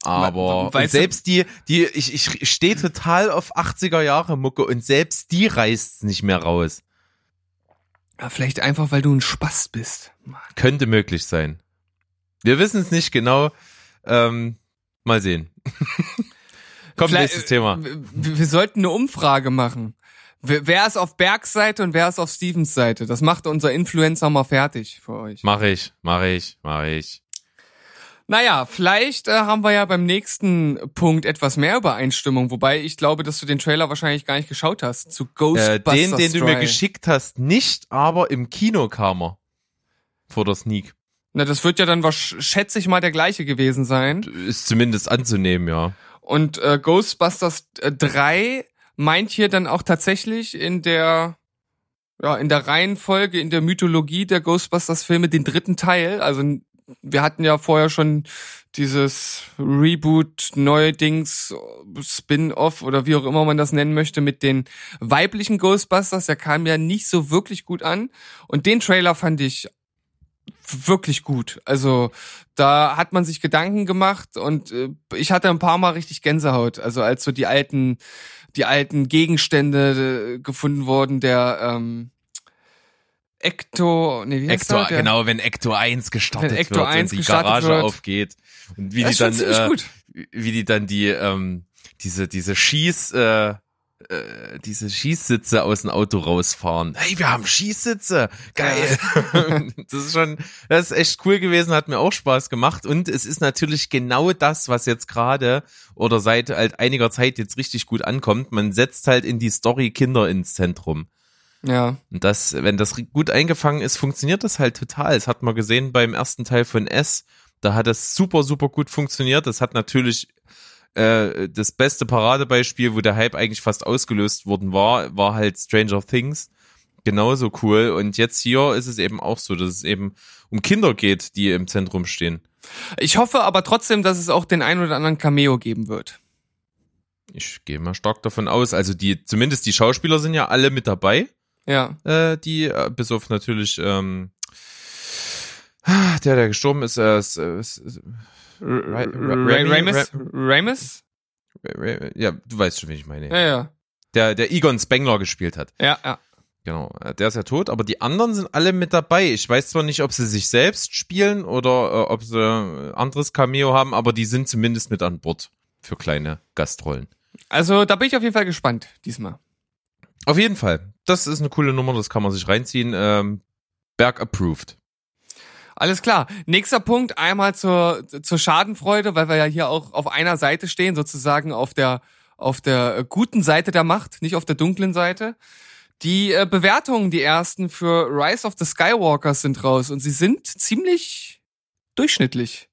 Aber Weißt selbst die, die, ich, ich stehe total auf 80er Jahre Mucke und selbst die reißt's nicht mehr raus. Ja, vielleicht einfach, weil du ein Spaß bist. Könnte möglich sein. Wir wissen es nicht genau. Ähm, mal sehen. Komm, Vielleicht- nächstes Thema. Wir, wir sollten eine Umfrage machen. Wer ist auf Bergs Seite und wer ist auf Stevens Seite? Das macht unser Influencer mal fertig für euch. Mach ich, mach ich, mach ich. Naja, vielleicht äh, haben wir ja beim nächsten Punkt etwas mehr Übereinstimmung, wobei ich glaube, dass du den Trailer wahrscheinlich gar nicht geschaut hast zu Äh, Ghostbusters. den, den du mir geschickt hast, nicht, aber im Kino kam er. Vor der Sneak. Na, das wird ja dann wahrsch- schätze ich mal der gleiche gewesen sein. Ist zumindest anzunehmen, ja. Und äh, Ghostbusters äh, 3 meint hier dann auch tatsächlich in der ja, in der Reihenfolge, in der Mythologie der Ghostbusters-Filme den dritten Teil. Also wir hatten ja vorher schon dieses Reboot, Neudings, Spin-off oder wie auch immer man das nennen möchte, mit den weiblichen Ghostbusters. Der kam ja nicht so wirklich gut an. Und den Trailer fand ich wirklich gut. Also da hat man sich Gedanken gemacht und äh, ich hatte ein paar Mal richtig Gänsehaut. Also als so die alten, die alten Gegenstände äh, gefunden wurden, der ähm, Ecto, nee, wie heißt Ector, der? Genau, wenn Ector 1 gestartet Wenn Ector wird 1 und die Garage wird. aufgeht und wie Das die dann äh, gut. wie die dann die ähm, diese diese Schieß äh, äh, diese Schießsitze aus dem Auto rausfahren. Hey, wir haben Schießsitze. Geil. das ist schon, das ist echt cool gewesen, hat mir auch Spaß gemacht. Und es ist natürlich genau das, was jetzt gerade oder seit halt einiger Zeit jetzt richtig gut ankommt. Man setzt halt in die Story Kinder ins Zentrum. Ja. Und das, wenn das gut eingefangen ist, funktioniert das halt total. Das hat man gesehen beim ersten Teil von S. Da hat das super, super gut funktioniert. Das hat natürlich äh, das beste Paradebeispiel, wo der Hype eigentlich fast ausgelöst worden war, war halt Stranger Things. Genauso cool. Und jetzt hier ist es eben auch so, dass es eben um Kinder geht, die im Zentrum stehen. Ich hoffe aber trotzdem, dass es auch den ein oder anderen Cameo geben wird. Ich gehe mal stark davon aus. Also die, zumindest die Schauspieler sind ja alle mit dabei. Ja. Äh, die, äh, bis auf natürlich, ähm, der, der gestorben ist, äh, ist, äh, ist, ist Ra- Ra- Remy- Ramus? Ramus? ja, du weißt schon, wen ich meine. Ja, ja. Der, der Egon Spengler gespielt hat. Ja, ja. Genau, der ist ja tot, aber die anderen sind alle mit dabei. Ich weiß zwar nicht, ob sie sich selbst spielen oder äh, ob sie äh, anderes Cameo haben, aber die sind zumindest mit an Bord für kleine Gastrollen. Also da bin ich auf jeden Fall gespannt diesmal. Auf jeden Fall. Das ist eine coole Nummer, das kann man sich reinziehen. Ähm, Berg approved. Alles klar. Nächster Punkt, einmal zur, zur Schadenfreude, weil wir ja hier auch auf einer Seite stehen, sozusagen auf der, auf der guten Seite der Macht, nicht auf der dunklen Seite. Die äh, Bewertungen, die ersten für Rise of the Skywalkers sind raus und sie sind ziemlich durchschnittlich.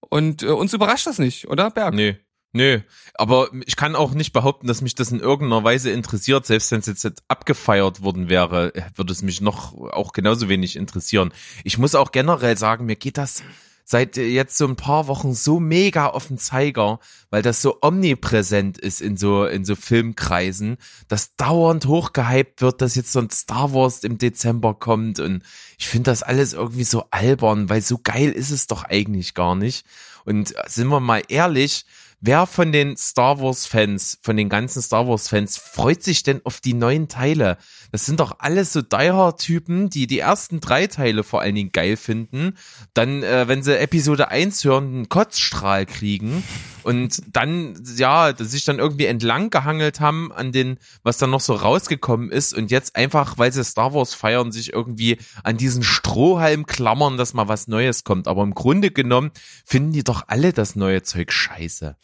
Und äh, uns überrascht das nicht, oder Berg? Nee. Nee, aber ich kann auch nicht behaupten, dass mich das in irgendeiner Weise interessiert. Selbst wenn es jetzt, abgefeiert worden wäre, würde es mich noch auch genauso wenig interessieren. Ich muss auch generell sagen, mir geht das seit jetzt so ein paar Wochen so mega auf den Zeiger, weil das so omnipräsent ist in so, in so Filmkreisen, dass dauernd hochgehypt wird, dass jetzt so ein Star Wars im Dezember kommt und ich finde das alles irgendwie so albern, weil so geil ist es doch eigentlich gar nicht. Und sind wir mal ehrlich, Wer von den Star Wars Fans, von den ganzen Star Wars Fans freut sich denn auf die neuen Teile? Das sind doch alles so Diehard-Typen, die die ersten drei Teile vor allen Dingen geil finden. Dann, äh, wenn sie Episode 1 hören, einen Kotzstrahl kriegen und dann, ja, sich dann irgendwie entlang gehangelt haben an den, was dann noch so rausgekommen ist und jetzt einfach, weil sie Star Wars feiern, sich irgendwie an diesen Strohhalm klammern, dass mal was Neues kommt. Aber im Grunde genommen finden die doch alle das neue Zeug scheiße.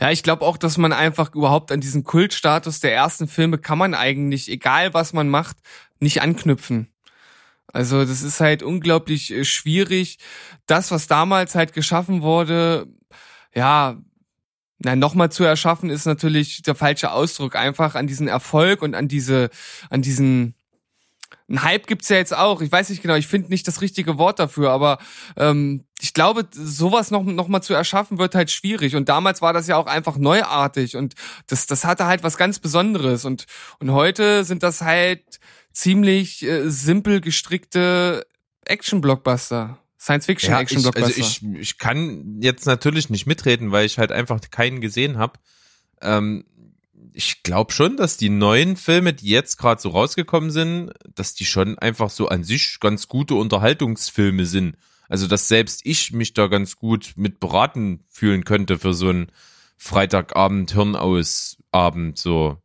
Ja, ich glaube auch, dass man einfach überhaupt an diesen Kultstatus der ersten Filme kann man eigentlich, egal was man macht, nicht anknüpfen. Also das ist halt unglaublich äh, schwierig. Das, was damals halt geschaffen wurde, ja, Nein, nochmal zu erschaffen ist natürlich der falsche Ausdruck. Einfach an diesen Erfolg und an diese, an diesen, ein Hype gibt's ja jetzt auch. Ich weiß nicht genau, ich finde nicht das richtige Wort dafür, aber ähm, ich glaube, sowas noch, noch mal zu erschaffen wird halt schwierig. Und damals war das ja auch einfach neuartig und das, das hatte halt was ganz Besonderes. Und, und heute sind das halt ziemlich äh, simpel gestrickte Action-Blockbuster. Science-Fiction-Action-Blockbuster. ich, also ich, ich kann jetzt natürlich nicht mitreden, weil ich halt einfach keinen gesehen habe. Ähm, ich glaube schon, dass die neuen Filme, die jetzt gerade so rausgekommen sind, dass die schon einfach so an sich ganz gute Unterhaltungsfilme sind. Also dass selbst ich mich da ganz gut mit beraten fühlen könnte für so einen Freitagabend Hirnausabend so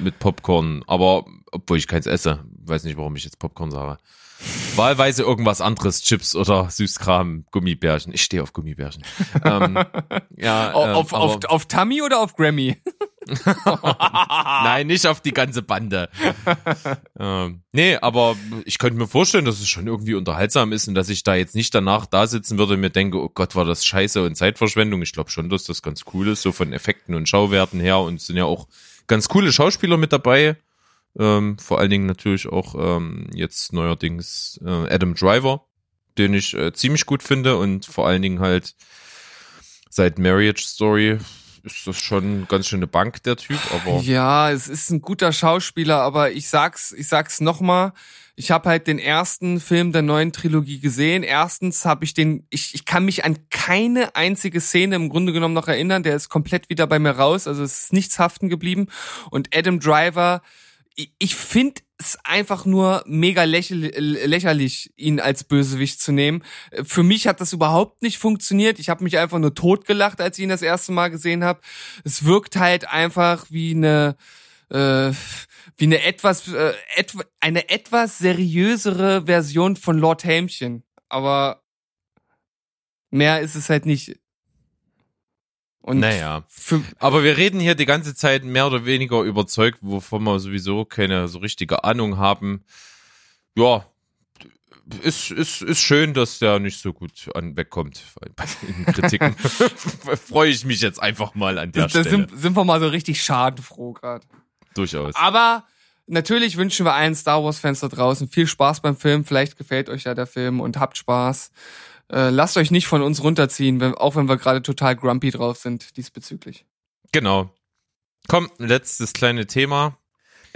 mit Popcorn. Aber obwohl ich keins esse, weiß nicht, warum ich jetzt Popcorn sage. Wahlweise irgendwas anderes, Chips oder Süßkram, Gummibärchen. Ich stehe auf Gummibärchen. ähm, ja, ähm, auf, auf, auf Tummy oder auf Grammy? Nein, nicht auf die ganze Bande. ähm, nee, aber ich könnte mir vorstellen, dass es schon irgendwie unterhaltsam ist und dass ich da jetzt nicht danach da sitzen würde und mir denke, oh Gott, war das scheiße und Zeitverschwendung. Ich glaube schon, dass das ganz cool ist, so von Effekten und Schauwerten her und es sind ja auch ganz coole Schauspieler mit dabei. Ähm, vor allen Dingen natürlich auch ähm, jetzt neuerdings äh, Adam Driver, den ich äh, ziemlich gut finde und vor allen Dingen halt seit Marriage Story ist das schon ganz schöne Bank, der Typ, aber Ja, es ist ein guter Schauspieler, aber ich sag's, ich sag's nochmal. Ich habe halt den ersten Film der neuen Trilogie gesehen. Erstens habe ich den, ich, ich kann mich an keine einzige Szene im Grunde genommen noch erinnern. Der ist komplett wieder bei mir raus. Also es ist nichts haften geblieben. Und Adam Driver, ich, finde es einfach nur mega lächel, lächerlich, ihn als Bösewicht zu nehmen. Für mich hat das überhaupt nicht funktioniert. Ich habe mich einfach nur totgelacht, als ich ihn das erste Mal gesehen habe. Es wirkt halt einfach wie eine äh, wie eine etwas äh, etwa, eine etwas seriösere Version von Lord Helmchen, aber mehr ist es halt nicht. Und naja. Aber wir reden hier die ganze Zeit mehr oder weniger überzeugt, wovon wir sowieso keine so richtige Ahnung haben. Ja, ist, ist, ist schön, dass der nicht so gut an, wegkommt in Kritiken. Freue ich mich jetzt einfach mal an der da Stelle. sind, sind wir mal so richtig schadenfroh gerade. Durchaus. Aber natürlich wünschen wir allen Star Wars Fans da draußen viel Spaß beim Film. Vielleicht gefällt euch ja der Film und habt Spaß. Äh, lasst euch nicht von uns runterziehen, wenn, auch wenn wir gerade total grumpy drauf sind diesbezüglich. Genau. Komm, letztes kleine Thema.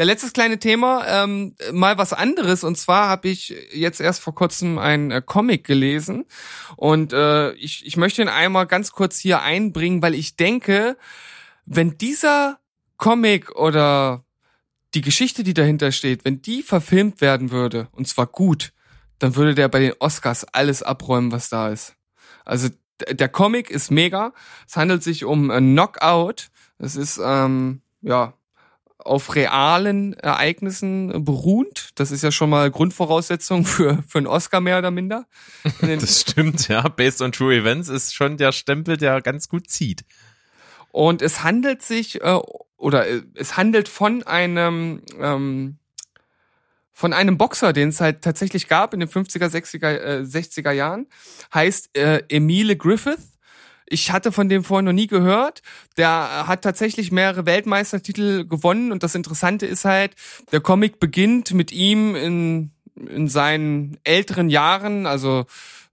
Ja, letztes kleine Thema, ähm, mal was anderes. Und zwar habe ich jetzt erst vor kurzem einen äh, Comic gelesen. Und äh, ich, ich möchte ihn einmal ganz kurz hier einbringen, weil ich denke, wenn dieser Comic oder die Geschichte, die dahinter steht, wenn die verfilmt werden würde, und zwar gut, dann würde der bei den Oscars alles abräumen, was da ist. Also der Comic ist mega. Es handelt sich um äh, Knockout. Es ist ähm, ja auf realen Ereignissen beruhend. Das ist ja schon mal Grundvoraussetzung für für einen Oscar mehr oder minder. Das stimmt, ja. Based on True Events ist schon der Stempel, der ganz gut zieht. Und es handelt sich äh, oder äh, es handelt von einem ähm, von einem Boxer, den es halt tatsächlich gab in den 50er, 60er, äh, 60er Jahren, heißt äh, Emile Griffith. Ich hatte von dem vorher noch nie gehört. Der hat tatsächlich mehrere Weltmeistertitel gewonnen und das Interessante ist halt, der Comic beginnt mit ihm in, in seinen älteren Jahren, also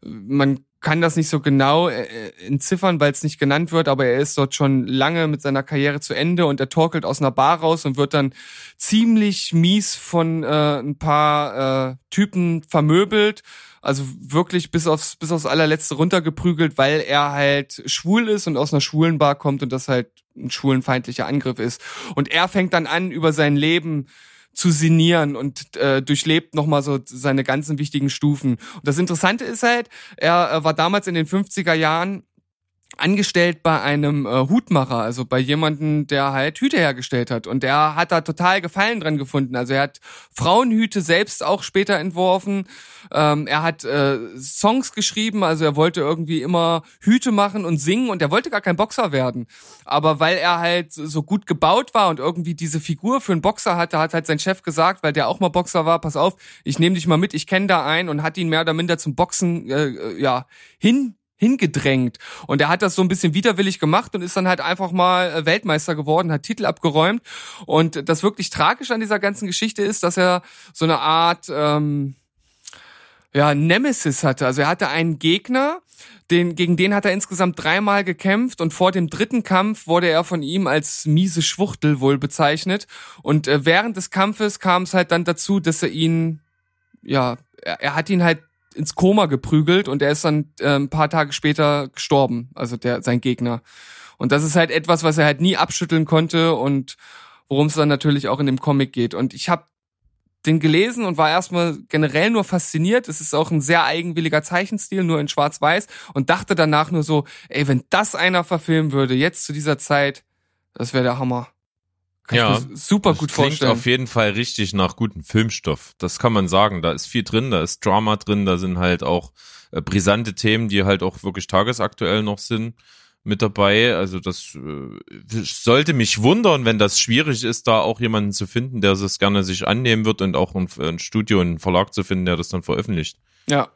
man kann das nicht so genau äh, entziffern, weil es nicht genannt wird, aber er ist dort schon lange mit seiner Karriere zu Ende und er torkelt aus einer Bar raus und wird dann ziemlich mies von äh, ein paar äh, Typen vermöbelt. Also wirklich bis aufs, bis aufs allerletzte runtergeprügelt, weil er halt schwul ist und aus einer schwulen Bar kommt und das halt ein schwulenfeindlicher Angriff ist. Und er fängt dann an, über sein Leben zu sinnieren und äh, durchlebt nochmal so seine ganzen wichtigen Stufen. Und das Interessante ist halt, er äh, war damals in den 50er Jahren angestellt bei einem äh, Hutmacher, also bei jemanden, der halt Hüte hergestellt hat. Und der hat da total Gefallen dran gefunden. Also er hat Frauenhüte selbst auch später entworfen. Ähm, er hat äh, Songs geschrieben, also er wollte irgendwie immer Hüte machen und singen und er wollte gar kein Boxer werden. Aber weil er halt so gut gebaut war und irgendwie diese Figur für einen Boxer hatte, hat halt sein Chef gesagt, weil der auch mal Boxer war, pass auf, ich nehme dich mal mit, ich kenne da einen und hat ihn mehr oder minder zum Boxen äh, äh, ja hin hingedrängt. Und er hat das so ein bisschen widerwillig gemacht und ist dann halt einfach mal äh, Weltmeister geworden, hat Titel abgeräumt. Und das wirklich Tragische an dieser ganzen Geschichte ist, dass er so eine Art ähm, ja, Nemesis hatte. Also er hatte einen Gegner, den, gegen den hat er insgesamt dreimal gekämpft und vor dem dritten Kampf wurde er von ihm als miese Schwuchtel wohl bezeichnet. Und äh, während des Kampfes kam es halt dann dazu, dass er ihn, ja, er, er hat ihn halt ins Koma geprügelt und er ist dann äh, ein paar Tage später gestorben, also der sein Gegner. Und das ist halt etwas, was er halt nie abschütteln konnte und worum es dann natürlich auch in dem Comic geht. Und ich habe den gelesen und war erstmal generell nur fasziniert. Es ist auch ein sehr eigenwilliger Zeichenstil, nur in Schwarz-Weiß und dachte danach nur so, ey, wenn das einer verfilmen würde, jetzt zu dieser Zeit, das wäre der Hammer. Kann Ja, ich mir super Das gut klingt vorstellen. auf jeden Fall richtig nach gutem Filmstoff. Das kann man sagen. Da ist viel drin, da ist Drama drin, da sind halt auch äh, brisante Themen, die halt auch wirklich tagesaktuell noch sind mit dabei. Also das äh, sollte mich wundern, wenn das schwierig ist, da auch jemanden zu finden, der es gerne sich annehmen wird und auch ein, ein Studio, einen Verlag zu finden, der das dann veröffentlicht. Ja.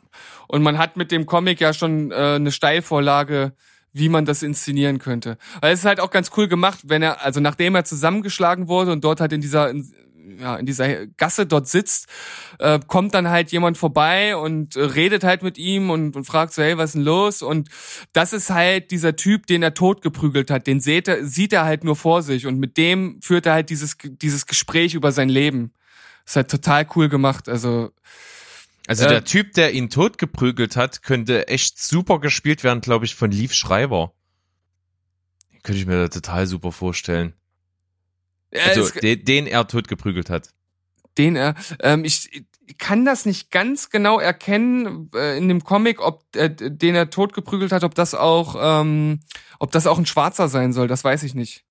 Und man hat mit dem Comic ja schon äh, eine Steilvorlage, wie man das inszenieren könnte. Weil es ist halt auch ganz cool gemacht, wenn er, also nachdem er zusammengeschlagen wurde und dort halt in dieser, in, ja, in dieser Gasse dort sitzt, äh, kommt dann halt jemand vorbei und äh, redet halt mit ihm und, und fragt so, hey, was ist denn los? Und das ist halt dieser Typ, den er totgeprügelt hat. Den sieht er, sieht er halt nur vor sich und mit dem führt er halt dieses, dieses Gespräch über sein Leben. ist halt total cool gemacht. Also Also Äh, der Typ, der ihn totgeprügelt hat, könnte echt super gespielt werden, glaube ich, von Lief Schreiber. Könnte ich mir total super vorstellen. äh, Also es- den, den er totgeprügelt hat. den er. Ähm, ich kann das nicht ganz genau erkennen äh, in dem Comic, ob äh, den er totgeprügelt hat, ob das auch, ähm, ob das auch ein Schwarzer sein soll. Das weiß ich nicht.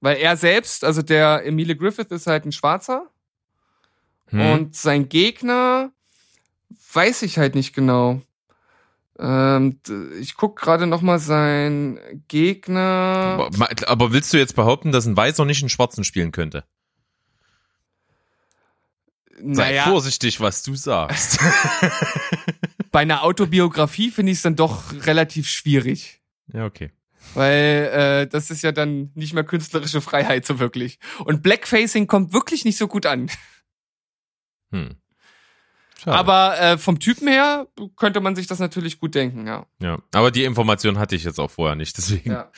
Weil er selbst, also der Emile Griffith ist halt ein Schwarzer Hm. und sein Gegner weiß ich halt nicht genau. Ähm, ich guck gerade noch mal sein Gegner. aber, aber willst du jetzt behaupten, dass ein Weißer nicht einen Schwarzen spielen könnte? Sei vorsichtig, was du sagst. bei einer Autobiografie finde ich es dann doch relativ schwierig. ja, okay. Weil äh, das ist ja dann nicht mehr künstlerische Freiheit so wirklich. Und Blackfacing kommt wirklich nicht so gut an. Hm. Schade. Aber äh, vom Typen her könnte man sich das natürlich gut denken, ja. ja, aber die Information hatte ich jetzt auch vorher nicht, deswegen ja.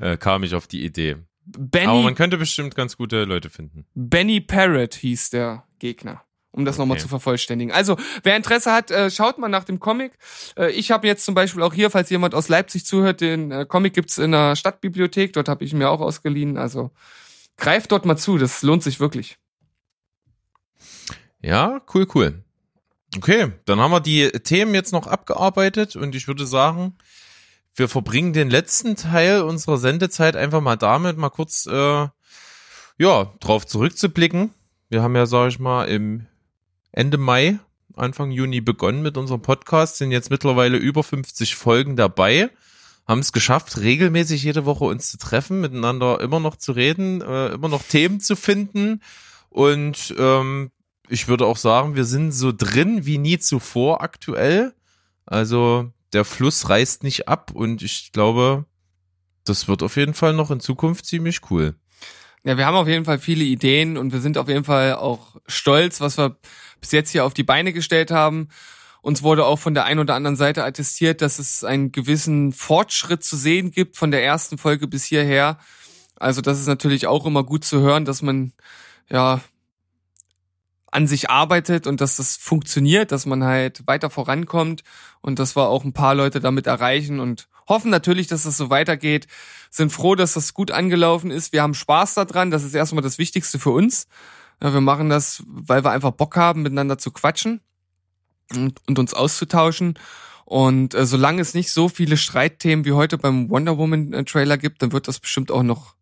äh, kam ich auf die Idee. Aber Benny, man könnte bestimmt ganz gute Leute finden. Benny Parrott hieß der Gegner. Um das nochmal Okay. zu vervollständigen. Also, wer Interesse hat, äh, schaut mal nach dem Comic. Äh, ich habe jetzt zum Beispiel auch hier, falls jemand aus Leipzig zuhört, den äh, Comic gibt's in der Stadtbibliothek. Dort habe ich ihn mir auch ausgeliehen. Also greift dort mal zu, das lohnt sich wirklich. Ja, cool, cool. Okay, dann haben wir die Themen jetzt noch abgearbeitet und ich würde sagen, wir verbringen den letzten Teil unserer Sendezeit einfach mal damit, mal kurz äh, ja drauf zurückzublicken. Wir haben ja, sag ich mal, im Ende Mai, Anfang Juni begonnen mit unserem Podcast, sind jetzt mittlerweile über 50 Folgen dabei, haben es geschafft, regelmäßig jede Woche uns zu treffen, miteinander immer noch zu reden, äh, immer noch Themen zu finden und ähm, ich würde auch sagen, wir sind so drin wie nie zuvor aktuell. Also der Fluss reißt nicht ab und ich glaube, das wird auf jeden Fall noch in Zukunft ziemlich cool. Ja, wir haben auf jeden Fall viele Ideen und wir sind auf jeden Fall auch stolz, was wir bis jetzt hier auf die Beine gestellt haben. Uns wurde auch von der einen oder anderen Seite attestiert, dass es einen gewissen Fortschritt zu sehen gibt von der ersten Folge bis hierher. Also das ist natürlich auch immer gut zu hören, dass man ja an sich arbeitet und dass das funktioniert, dass man halt weiter vorankommt und dass wir auch ein paar Leute damit erreichen und hoffen natürlich, dass das so weitergeht. Sind froh, dass das gut angelaufen ist. Wir haben Spaß daran. Das ist erstmal das Wichtigste für uns. Ja, wir machen das, weil wir einfach Bock haben, miteinander zu quatschen und, und uns auszutauschen. Und äh, solange es nicht so viele Streitthemen wie heute beim Wonder Woman äh, Trailer gibt, dann wird das bestimmt auch noch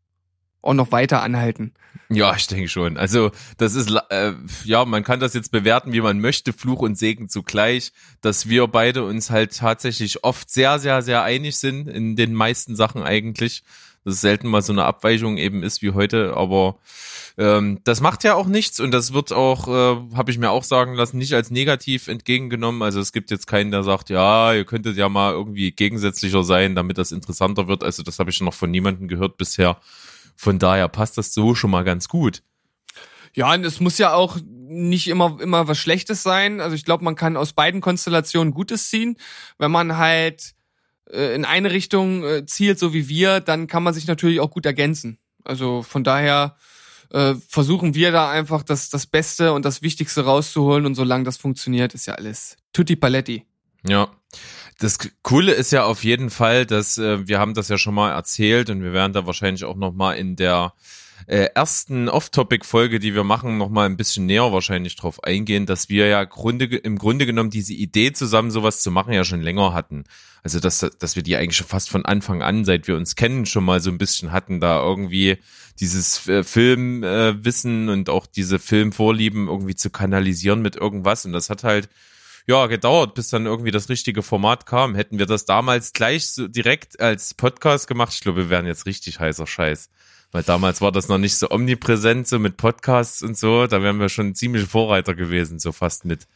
auch noch weiter anhalten. Ja, ich denke schon. Also das ist, äh, ja, man kann das jetzt bewerten, wie man möchte, Fluch und Segen zugleich, dass wir beide uns halt tatsächlich oft sehr, sehr, sehr einig sind in den meisten Sachen eigentlich. Dass es selten mal so eine Abweichung eben ist wie heute, aber ähm, das macht ja auch nichts und das wird auch, äh, habe ich mir auch sagen lassen, nicht als negativ entgegengenommen. Also es gibt jetzt keinen, der sagt, ja, ihr könntet ja mal irgendwie gegensätzlicher sein, damit das interessanter wird. Also das habe ich noch von niemandem gehört bisher. Von daher passt das so schon mal ganz gut. Ja, und es muss ja auch nicht immer, immer was Schlechtes sein. Also ich glaube, man kann aus beiden Konstellationen Gutes ziehen. Wenn man halt äh, in eine Richtung äh, zielt, so wie wir, dann kann man sich natürlich auch gut ergänzen. Also von daher äh, versuchen wir da einfach das, das Beste und das Wichtigste rauszuholen und solange das funktioniert, ist ja alles tutti paletti. Ja. Das Coole ist ja auf jeden Fall, dass äh, wir haben das ja schon mal erzählt und wir werden da wahrscheinlich auch noch mal in der äh, ersten Off-Topic-Folge, die wir machen, noch mal ein bisschen näher wahrscheinlich drauf eingehen, dass wir ja Grunde, im Grunde genommen diese Idee zusammen sowas zu machen ja schon länger hatten. Also dass, dass wir die eigentlich schon fast von Anfang an, seit wir uns kennen, schon mal so ein bisschen hatten, da irgendwie dieses äh, Filmwissen äh, und auch diese Filmvorlieben irgendwie zu kanalisieren mit irgendwas. Und das hat halt ja, gedauert, bis dann irgendwie das richtige Format kam. Hätten wir das damals gleich so direkt als Podcast gemacht, ich glaube, wir wären jetzt richtig heißer Scheiß. Weil damals war das noch nicht so omnipräsent, so mit Podcasts und so. Da wären wir schon ziemlich Vorreiter gewesen, so fast mit.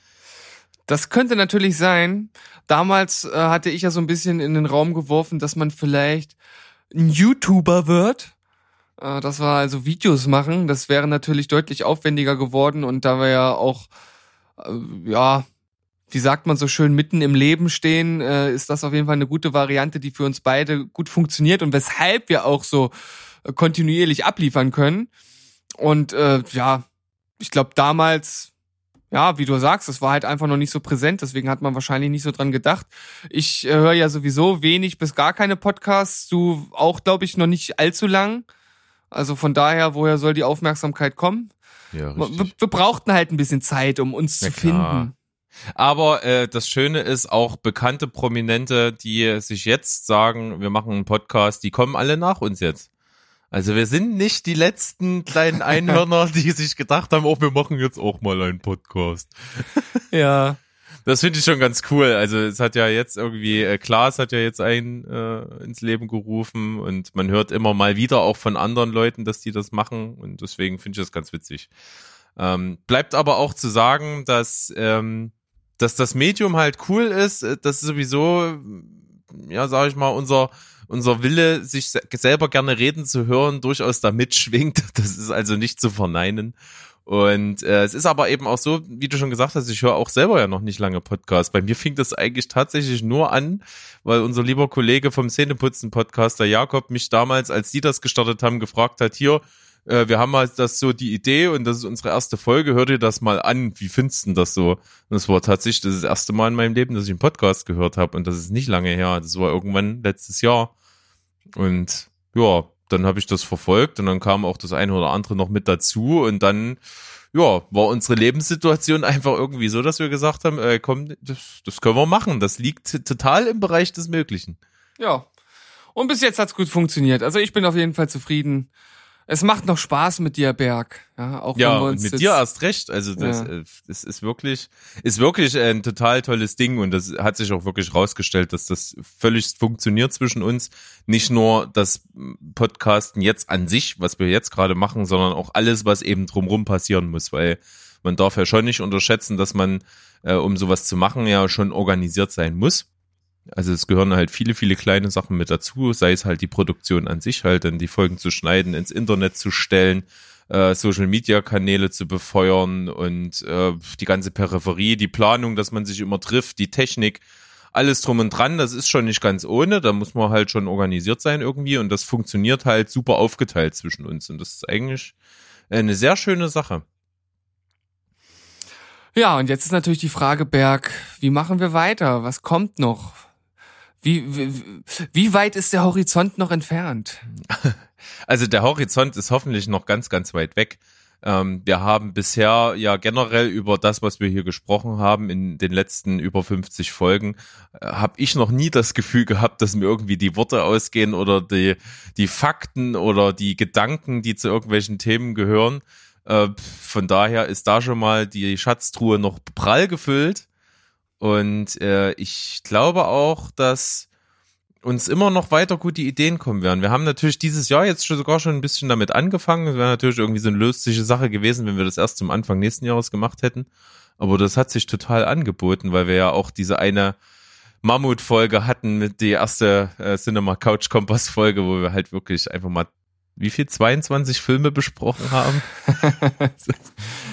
Das könnte natürlich sein. Damals äh, hatte ich ja so ein bisschen in den Raum geworfen, dass man vielleicht ein YouTuber wird. Äh, dass wir also Videos machen. Das wäre natürlich deutlich aufwendiger geworden und da wir ja auch, äh, ja, wie sagt man so schön, mitten im Leben stehen, äh, ist das auf jeden Fall eine gute Variante, die für uns beide gut funktioniert und weshalb wir auch so äh, kontinuierlich abliefern können. Und äh, ja, ich glaube damals ja, wie du sagst, es war halt einfach noch nicht so präsent, deswegen hat man wahrscheinlich nicht so dran gedacht. Ich äh, höre ja sowieso wenig bis gar keine Podcasts, du auch, glaube ich, noch nicht allzu lang. Also von daher, woher soll die Aufmerksamkeit kommen? Ja, Wir, wir brauchten halt ein bisschen Zeit, um uns Ja, zu klar. finden. Aber äh, das Schöne ist, auch bekannte Prominente, die sich jetzt sagen, wir machen einen Podcast, die kommen alle nach uns jetzt. Also wir sind nicht die letzten kleinen Einhörner, die sich gedacht haben, oh, wir machen jetzt auch mal einen Podcast. Ja. Das finde ich schon ganz cool. Also es hat ja jetzt irgendwie, äh, Klaas hat ja jetzt einen äh, ins Leben gerufen und man hört immer mal wieder auch von anderen Leuten, dass die das machen und deswegen finde ich das ganz witzig. Ähm, bleibt aber auch zu sagen, dass, ähm, dass das Medium halt cool ist, äh, das ist sowieso, ja, sag ich mal, unser unser Wille, sich se- selber gerne reden zu hören, durchaus da mitschwingt. Das ist also nicht zu verneinen. Und äh, es ist aber eben auch so, wie du schon gesagt hast, ich höre auch selber ja noch nicht lange Podcasts. Bei mir fing das eigentlich tatsächlich nur an, weil unser lieber Kollege vom Szeneputzen-Podcast, der Jakob, mich damals, als die das gestartet haben, gefragt hat, hier, äh, wir haben halt das so die Idee und das ist unsere erste Folge, hör dir das mal an, wie findest du das so? Und das war tatsächlich das erste Mal in meinem Leben, dass ich einen Podcast gehört habe und das ist nicht lange her, das war irgendwann letztes Jahr. Und ja, dann habe ich das verfolgt und dann kam auch das eine oder andere noch mit dazu und dann ja, war unsere Lebenssituation einfach irgendwie so, dass wir gesagt haben, äh, komm, das, das können wir machen. Das liegt total im Bereich des Möglichen. Ja. Und bis jetzt hat's gut funktioniert. Also ich bin auf jeden Fall zufrieden. Es macht noch Spaß mit dir, Berg. Ja, auch Ja, wenn wir uns mit dir erst recht. Also das, Ja. äh, das ist wirklich, ist wirklich ein total tolles Ding und das hat sich auch wirklich rausgestellt, dass das völlig funktioniert zwischen uns. Nicht nur das Podcasten jetzt an sich, was wir jetzt gerade machen, sondern auch alles, was eben drumherum passieren muss, weil man darf ja schon nicht unterschätzen, dass man, äh, um sowas zu machen, ja schon organisiert sein muss. Also es gehören halt viele, viele kleine Sachen mit dazu, sei es halt die Produktion an sich, halt dann die Folgen zu schneiden, ins Internet zu stellen, äh, Social Media Kanäle zu befeuern und äh, die ganze Peripherie, die Planung, dass man sich immer trifft, die Technik, alles drum und dran, das ist schon nicht ganz ohne, da muss man halt schon organisiert sein irgendwie und das funktioniert halt super aufgeteilt zwischen uns und das ist eigentlich eine sehr schöne Sache. Ja, und jetzt ist natürlich die Frage, Berg, wie machen wir weiter? Was kommt noch? Wie, wie, wie weit ist der Horizont noch entfernt? Also der Horizont ist hoffentlich noch ganz, ganz weit weg. Ähm, wir haben bisher ja generell über das, was wir hier gesprochen haben, in den letzten über 50 Folgen, äh, habe ich noch nie das Gefühl gehabt, dass mir irgendwie die Worte ausgehen oder die, die Fakten oder die Gedanken, die zu irgendwelchen Themen gehören. Äh, von daher ist da schon mal die Schatztruhe noch prall gefüllt. Und äh, ich glaube auch, dass uns immer noch weiter gute Ideen kommen werden. Wir haben natürlich dieses Jahr jetzt schon sogar schon ein bisschen damit angefangen. Es wäre natürlich irgendwie so eine lösliche Sache gewesen, wenn wir das erst zum Anfang nächsten Jahres gemacht hätten. Aber das hat sich total angeboten, weil wir ja auch diese eine Mammutfolge hatten mit die erste äh, Cinema Couch Kompass Folge, wo wir halt wirklich einfach mal wie viel 22 Filme besprochen haben.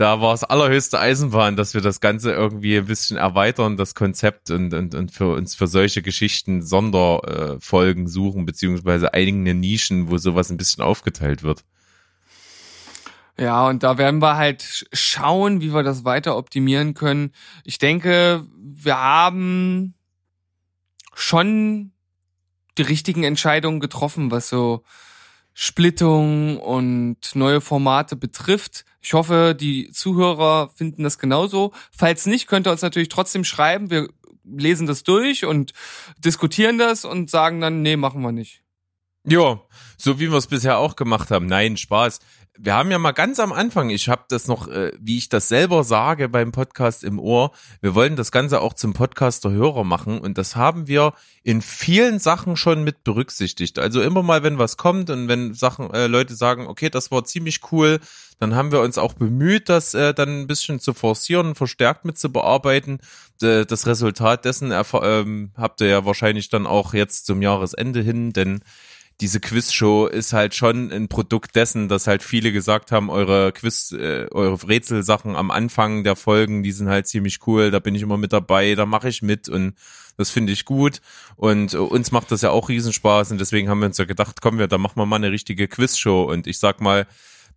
da war es allerhöchste Eisenbahn, dass wir das Ganze irgendwie ein bisschen erweitern, das Konzept und, und, und für uns für solche Geschichten Sonderfolgen suchen, beziehungsweise eigene Nischen, wo sowas ein bisschen aufgeteilt wird. Ja, und da werden wir halt sch- schauen, wie wir das weiter optimieren können. Ich denke, wir haben schon die richtigen Entscheidungen getroffen, was so Splittung und neue Formate betrifft. Ich hoffe, die Zuhörer finden das genauso. Falls nicht, könnt ihr uns natürlich trotzdem schreiben. Wir lesen das durch und diskutieren das und sagen dann, nee, machen wir nicht. Ja, so wie wir es bisher auch gemacht haben. Nein, Spaß. Wir haben ja mal ganz am Anfang, ich habe das noch, äh, wie ich das selber sage beim Podcast im Ohr, wir wollen das Ganze auch zum Podcast der Hörer machen und das haben wir in vielen Sachen schon mit berücksichtigt. Also immer mal, wenn was kommt und wenn Sachen, äh, Leute sagen, okay, das war ziemlich cool, dann haben wir uns auch bemüht, das äh, dann ein bisschen zu forcieren verstärkt mit zu bearbeiten. D das Resultat dessen ähm, habt ihr ja wahrscheinlich dann auch jetzt zum Jahresende hin, denn diese Quizshow ist halt schon ein Produkt dessen, dass halt viele gesagt haben, eure Quiz, äh, eure Rätselsachen am Anfang der Folgen, die sind halt ziemlich cool, da bin ich immer mit dabei, da mache ich mit und das finde ich gut und äh, uns macht das ja auch Riesenspaß und deswegen haben wir uns ja gedacht, komm wir, da machen wir mal eine richtige Quizshow und ich sag mal,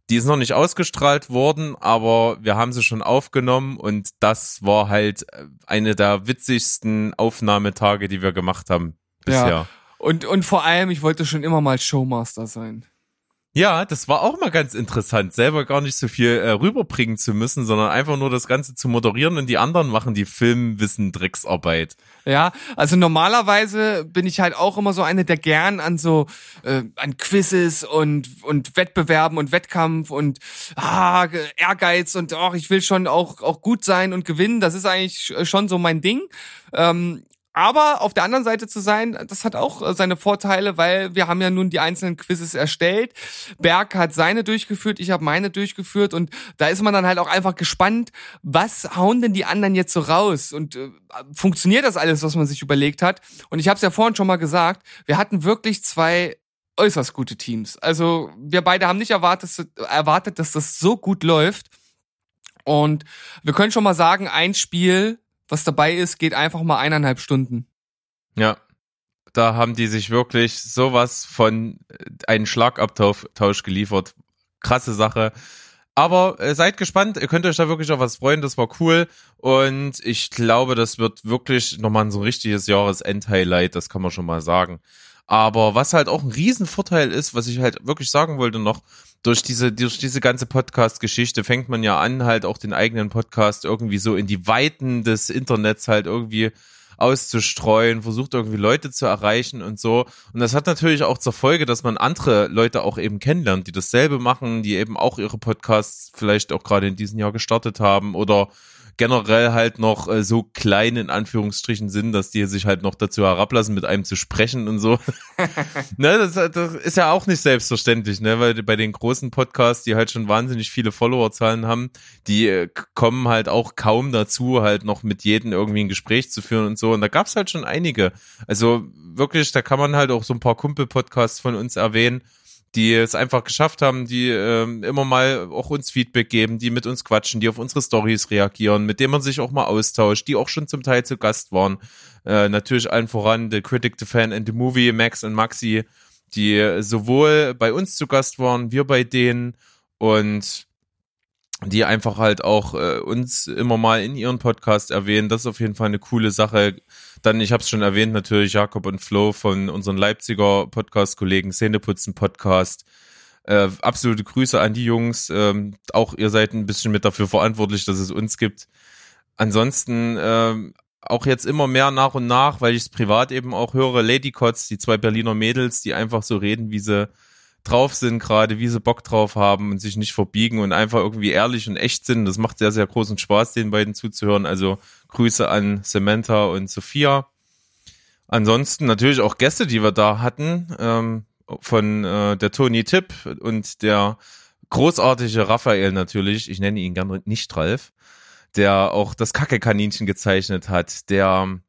die ist noch nicht ausgestrahlt worden, aber wir haben sie schon aufgenommen und das war halt eine der witzigsten Aufnahmetage, die wir gemacht haben bisher. Ja. Und, und vor allem, ich wollte schon immer mal Showmaster sein. Ja, das war auch mal ganz interessant, selber gar nicht so viel äh, rüberbringen zu müssen, sondern einfach nur das Ganze zu moderieren und die anderen machen die Filmwissen-Drecksarbeit. Ja, also normalerweise bin ich halt auch immer so eine, der gern an so äh, an Quizzes und und Wettbewerben und Wettkampf und ah, Ehrgeiz und auch ich will schon auch auch gut sein und gewinnen. Das ist eigentlich schon so mein Ding. Ähm, aber auf der anderen Seite zu sein, das hat auch äh, seine Vorteile, weil wir haben ja nun die einzelnen Quizzes erstellt. Berg hat seine durchgeführt, ich habe meine durchgeführt und da ist man dann halt auch einfach gespannt, was hauen denn die anderen jetzt so raus und äh, funktioniert das alles, was man sich überlegt hat? Und ich habe es ja vorhin schon mal gesagt, wir hatten wirklich zwei äußerst gute Teams. Also wir beide haben nicht erwartet, erwartet, dass das so gut läuft. Und wir können schon mal sagen, ein Spiel, was dabei ist, geht einfach mal eineinhalb Stunden. Ja. Da haben die sich wirklich sowas von äh, einen Schlagabtausch geliefert. Krasse Sache. Aber äh, seid gespannt, ihr könnt euch da wirklich auf was freuen, das war cool. Und ich glaube, das wird wirklich nochmal so ein richtiges Jahresend-Highlight, das kann man schon mal sagen. Aber was halt auch ein Riesenvorteil ist, was ich halt wirklich sagen wollte noch, durch diese, durch diese ganze Podcast-Geschichte fängt man ja an, halt auch den eigenen Podcast irgendwie so in die Weiten des Internets halt irgendwie auszustreuen, versucht irgendwie Leute zu erreichen und so. Und das hat natürlich auch zur Folge, dass man andere Leute auch eben kennenlernt, die dasselbe machen, die eben auch ihre Podcasts vielleicht auch gerade in diesem Jahr gestartet haben oder generell halt noch äh, so klein in Anführungsstrichen sind, dass die sich halt noch dazu herablassen, mit einem zu sprechen und so. ne, das, das, ist ja auch nicht selbstverständlich, ne, weil bei den großen Podcasts, die halt schon wahnsinnig viele Followerzahlen haben, die äh, kommen halt auch kaum dazu, halt noch mit jedem irgendwie ein Gespräch zu führen und so. Und da gab's halt schon einige. Also wirklich, da kann man halt auch so ein paar Kumpel-Podcasts von uns erwähnen die es einfach geschafft haben, die ähm, immer mal auch uns Feedback geben, die mit uns quatschen, die auf unsere Stories reagieren, mit denen man sich auch mal austauscht, die auch schon zum Teil zu Gast waren. Äh, natürlich allen voran The Critic, The Fan and The Movie, Max und Maxi, die sowohl bei uns zu Gast waren, wir bei denen und die einfach halt auch äh, uns immer mal in ihren Podcast erwähnen. Das ist auf jeden Fall eine coole Sache. Dann, ich habe es schon erwähnt, natürlich Jakob und Flo von unseren Leipziger Podcast-Kollegen, Szeneputzen Podcast. Äh, absolute Grüße an die Jungs. Ähm, auch ihr seid ein bisschen mit dafür verantwortlich, dass es uns gibt. Ansonsten ähm, auch jetzt immer mehr nach und nach, weil ich es privat eben auch höre, Lady Cots, die zwei Berliner Mädels, die einfach so reden, wie sie drauf sind gerade, wie sie Bock drauf haben und sich nicht verbiegen und einfach irgendwie ehrlich und echt sind. Das macht sehr, sehr großen Spaß, den beiden zuzuhören. Also Grüße an Samantha und Sophia. Ansonsten natürlich auch Gäste, die wir da hatten, ähm, von äh, der Toni Tipp und der großartige Raphael natürlich, ich nenne ihn gerne nicht Ralf, der auch das Kacke-Kaninchen gezeichnet hat, der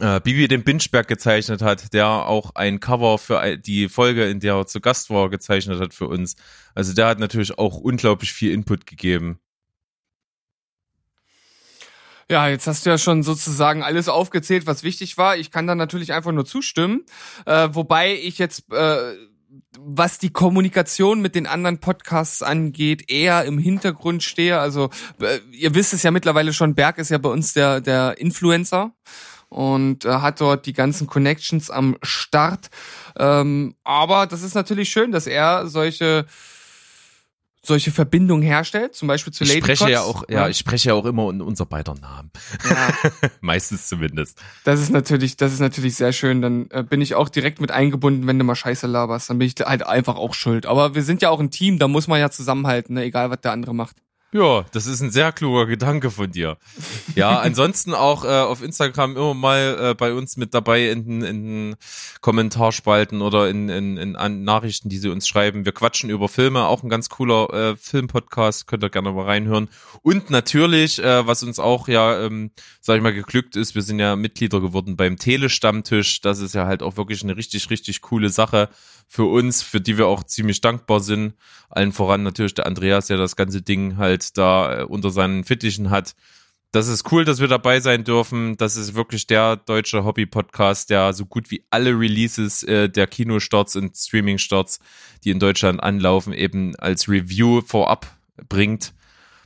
äh, Bibi den Binchberg gezeichnet hat, der auch ein Cover für die Folge, in der er zu Gast war, gezeichnet hat für uns. Also der hat natürlich auch unglaublich viel Input gegeben. Ja, jetzt hast du ja schon sozusagen alles aufgezählt, was wichtig war. Ich kann da natürlich einfach nur zustimmen. Äh, wobei ich jetzt, äh, was die Kommunikation mit den anderen Podcasts angeht, eher im Hintergrund stehe. Also äh, ihr wisst es ja mittlerweile schon, Berg ist ja bei uns der, der Influencer und äh, hat dort die ganzen Connections am Start. Ähm, aber das ist natürlich schön, dass er solche solche Verbindungen herstellt, zum Beispiel zu Lady Ich spreche Cots. ja auch, ja, ich spreche ja auch immer in unser beider Namen. Ja. Meistens zumindest. Das ist natürlich, das ist natürlich sehr schön. Dann äh, bin ich auch direkt mit eingebunden, wenn du mal Scheiße laberst. Dann bin ich halt einfach auch schuld. Aber wir sind ja auch ein Team, da muss man ja zusammenhalten, ne? egal was der andere macht. Ja, das ist ein sehr kluger Gedanke von dir. Ja, ansonsten auch äh, auf Instagram immer mal äh, bei uns mit dabei in den, in Kommentarspalten oder in, in, in Nachrichten, die sie uns schreiben. Wir quatschen über Filme, auch ein ganz cooler äh, Filmpodcast, könnt ihr gerne mal reinhören. Und natürlich, äh, was uns auch ja, ähm, sag ich mal, geglückt ist, wir sind ja Mitglieder geworden beim Telestammtisch. Das ist ja halt auch wirklich eine richtig, richtig coole Sache für uns, für die wir auch ziemlich dankbar sind. Allen voran natürlich der Andreas, der das ganze Ding halt da äh, unter seinen Fittichen hat. Das ist cool, dass wir dabei sein dürfen. Das ist wirklich der deutsche Hobby-Podcast, der so gut wie alle Releases äh, der Kinostarts und Streaming-Starts, die in Deutschland anlaufen, eben als Review vorab bringt.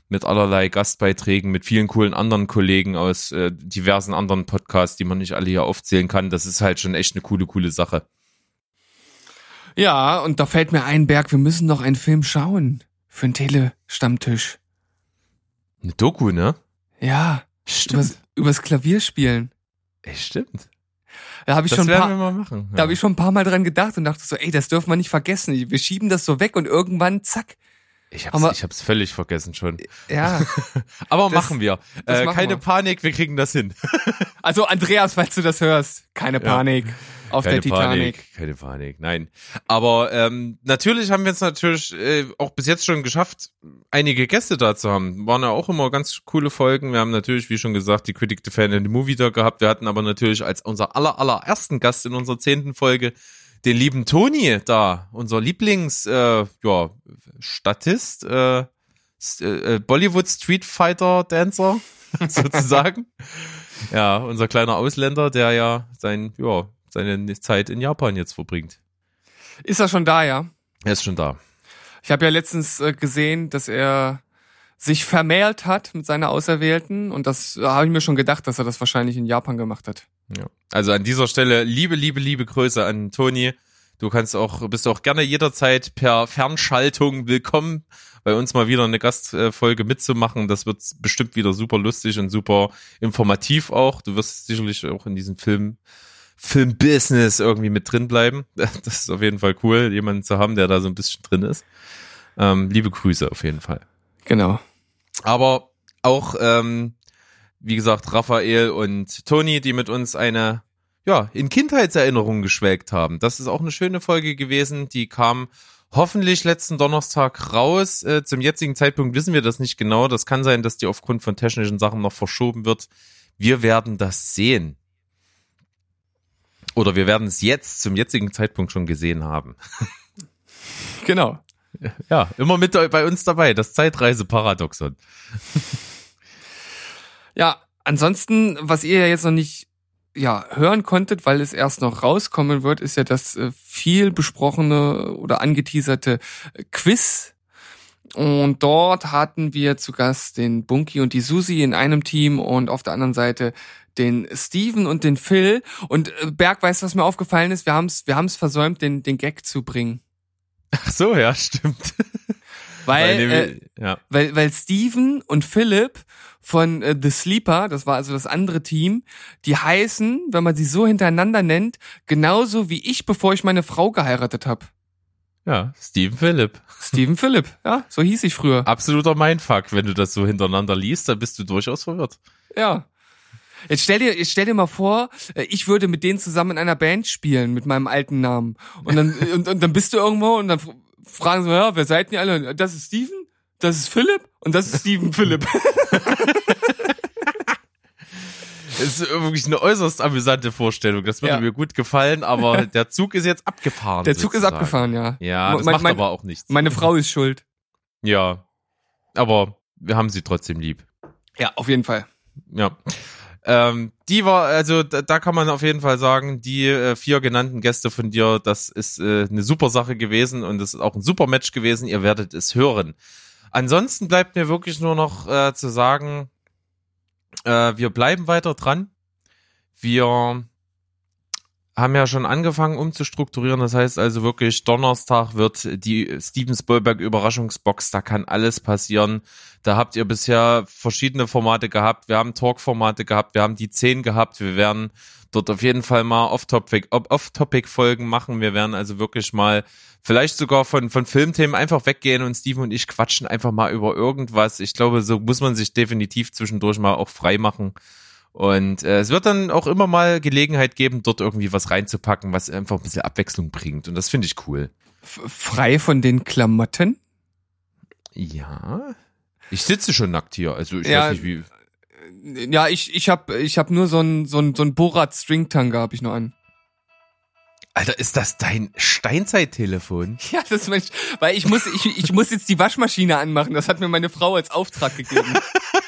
Mit allerlei Gastbeiträgen, mit vielen coolen anderen Kollegen aus äh, diversen anderen Podcasts, die man nicht alle hier aufzählen kann. Das ist halt schon echt eine coole, coole Sache. Ja, und da fällt mir ein, Berg, wir müssen noch einen Film schauen. Für einen Tele-Stammtisch. Eine Doku, ne? Ja. Übers, übers Klavierspielen. Ey, stimmt. Da habe ich schon paar, machen. Da habe ich schon ein paar Mal dran gedacht und dachte so, ey, das dürfen wir nicht vergessen. Wir schieben das so weg und irgendwann, zack. Ich, haben wir- hab's, ich hab's völlig vergessen schon. Ja. Aber Das- machen wir. Äh, machen keine wir. Panik, wir kriegen das hin. Also Andreas, falls du das hörst, keine Ja. Panik auf keine der Titanic. Panik, keine Panik, nein. Aber ähm, natürlich haben wir es natürlich äh, auch bis jetzt schon geschafft, einige Gäste da zu haben. Waren ja auch immer ganz coole Folgen. Wir haben natürlich, wie schon gesagt, die Critic the Fan in the Movie da gehabt. Wir hatten aber natürlich als unser aller allerersten Gast in unserer zehnten Folge den lieben Toni da, unser Lieblings, äh, ja, Statist, äh, S- äh, Bollywood Street Fighter Dancer, sozusagen. ja, unser kleiner Ausländer, der ja sein, ja, seine Zeit in Japan jetzt verbringt. Ist er schon da, ja? Er ist schon da. Ich habe ja letztens äh, gesehen, dass er sich vermählt hat mit seiner Auserwählten und das äh, habe ich mir schon gedacht, dass er das wahrscheinlich in Japan gemacht hat. Ja. Also an dieser Stelle liebe, liebe, liebe Grüße an Toni. Du kannst auch, bist auch gerne jederzeit per Fernschaltung willkommen, bei uns mal wieder eine Gastfolge mitzumachen. Das wird bestimmt wieder super lustig und super informativ auch. Du wirst sicherlich auch in diesem Film, Filmbusiness irgendwie mit drin bleiben. Das ist auf jeden Fall cool, jemanden zu haben, der da so ein bisschen drin ist. Ähm, liebe Grüße auf jeden Fall. Genau. Aber auch, ähm, wie gesagt, Raphael und Toni, die mit uns eine, ja, in Kindheitserinnerungen geschwelgt haben. Das ist auch eine schöne Folge gewesen. Die kam hoffentlich letzten Donnerstag raus. Äh, zum jetzigen Zeitpunkt wissen wir das nicht genau. Das kann sein, dass die aufgrund von technischen Sachen noch verschoben wird. Wir werden das sehen. Oder wir werden es jetzt zum jetzigen Zeitpunkt schon gesehen haben. Genau. Ja, immer mit bei uns dabei, das Zeitreise-Paradoxon. Ja, ansonsten, was ihr ja jetzt noch nicht ja, hören konntet, weil es erst noch rauskommen wird, ist ja das äh, viel besprochene oder angeteaserte äh, Quiz. Und dort hatten wir zu Gast den Bunky und die Susi in einem Team und auf der anderen Seite den Steven und den Phil. Und äh, Berg, weißt du, was mir aufgefallen ist? Wir haben es wir haben's versäumt, den, den Gag zu bringen. Ach so, ja, stimmt. Weil, Weil, äh, ja. weil, weil Steven und Philip von äh, The Sleeper, das war also das andere Team, die heißen, wenn man sie so hintereinander nennt, genauso wie ich, bevor ich meine Frau geheiratet habe. Ja, Steven Phillip. Steven Philip, ja, so hieß ich früher. Absoluter Mindfuck. Wenn du das so hintereinander liest, dann bist du durchaus verwirrt. Ja. Jetzt stell dir, jetzt stell dir mal vor, äh, ich würde mit denen zusammen in einer Band spielen mit meinem alten Namen. Und dann, und, und dann bist du irgendwo und dann fragen sie, ja, wer seid ihr alle? Das ist Steven, das ist Philipp und das ist Steven Philipp. Es ist wirklich eine äußerst amüsante Vorstellung. Das würde Ja. mir gut gefallen, aber der Zug ist jetzt abgefahren. Der Zug ist abgefahren, ja. Ja, das Mein- macht mein- aber auch nichts. Meine Frau ist schuld. ja, aber wir haben sie trotzdem lieb. Ja, auf jeden Fall. Ja. Ähm, die war, also da, da kann man auf jeden Fall sagen, die äh, vier genannten Gäste von dir, das ist äh, eine super Sache gewesen und es ist auch ein super Match gewesen. Ihr werdet es hören. Ansonsten bleibt mir wirklich nur noch äh, zu sagen, äh, wir bleiben weiter dran. Wir haben ja schon angefangen umzustrukturieren. Das heißt also wirklich, Donnerstag wird die Steven Spielberg Überraschungsbox. Da kann alles passieren. Da habt ihr bisher verschiedene Formate gehabt. Wir haben Talk-Formate gehabt. Wir haben die 10 gehabt. Wir werden dort auf jeden Fall mal Off-Topic, Off-Topic-Folgen machen. Wir werden also wirklich mal vielleicht sogar von, von Filmthemen einfach weggehen und Steven und ich quatschen einfach mal über irgendwas. Ich glaube, so muss man sich definitiv zwischendurch mal auch frei machen. Und äh, es wird dann auch immer mal Gelegenheit geben, dort irgendwie was reinzupacken, was einfach ein bisschen Abwechslung bringt. Und das finde ich cool. F frei von den Klamotten? Ja. Ich sitze schon nackt hier. Also ich Ja, weiß nicht wie. Ja, ich, ich hab, ich hab nur so ein, so ein, so ein Borat Stringtanga hab ich nur an. Alter, ist das dein Steinzeittelefon? Ja, das mein ich, weil ich muss, ich, ich muss jetzt die Waschmaschine anmachen. Das hat mir meine Frau als Auftrag gegeben.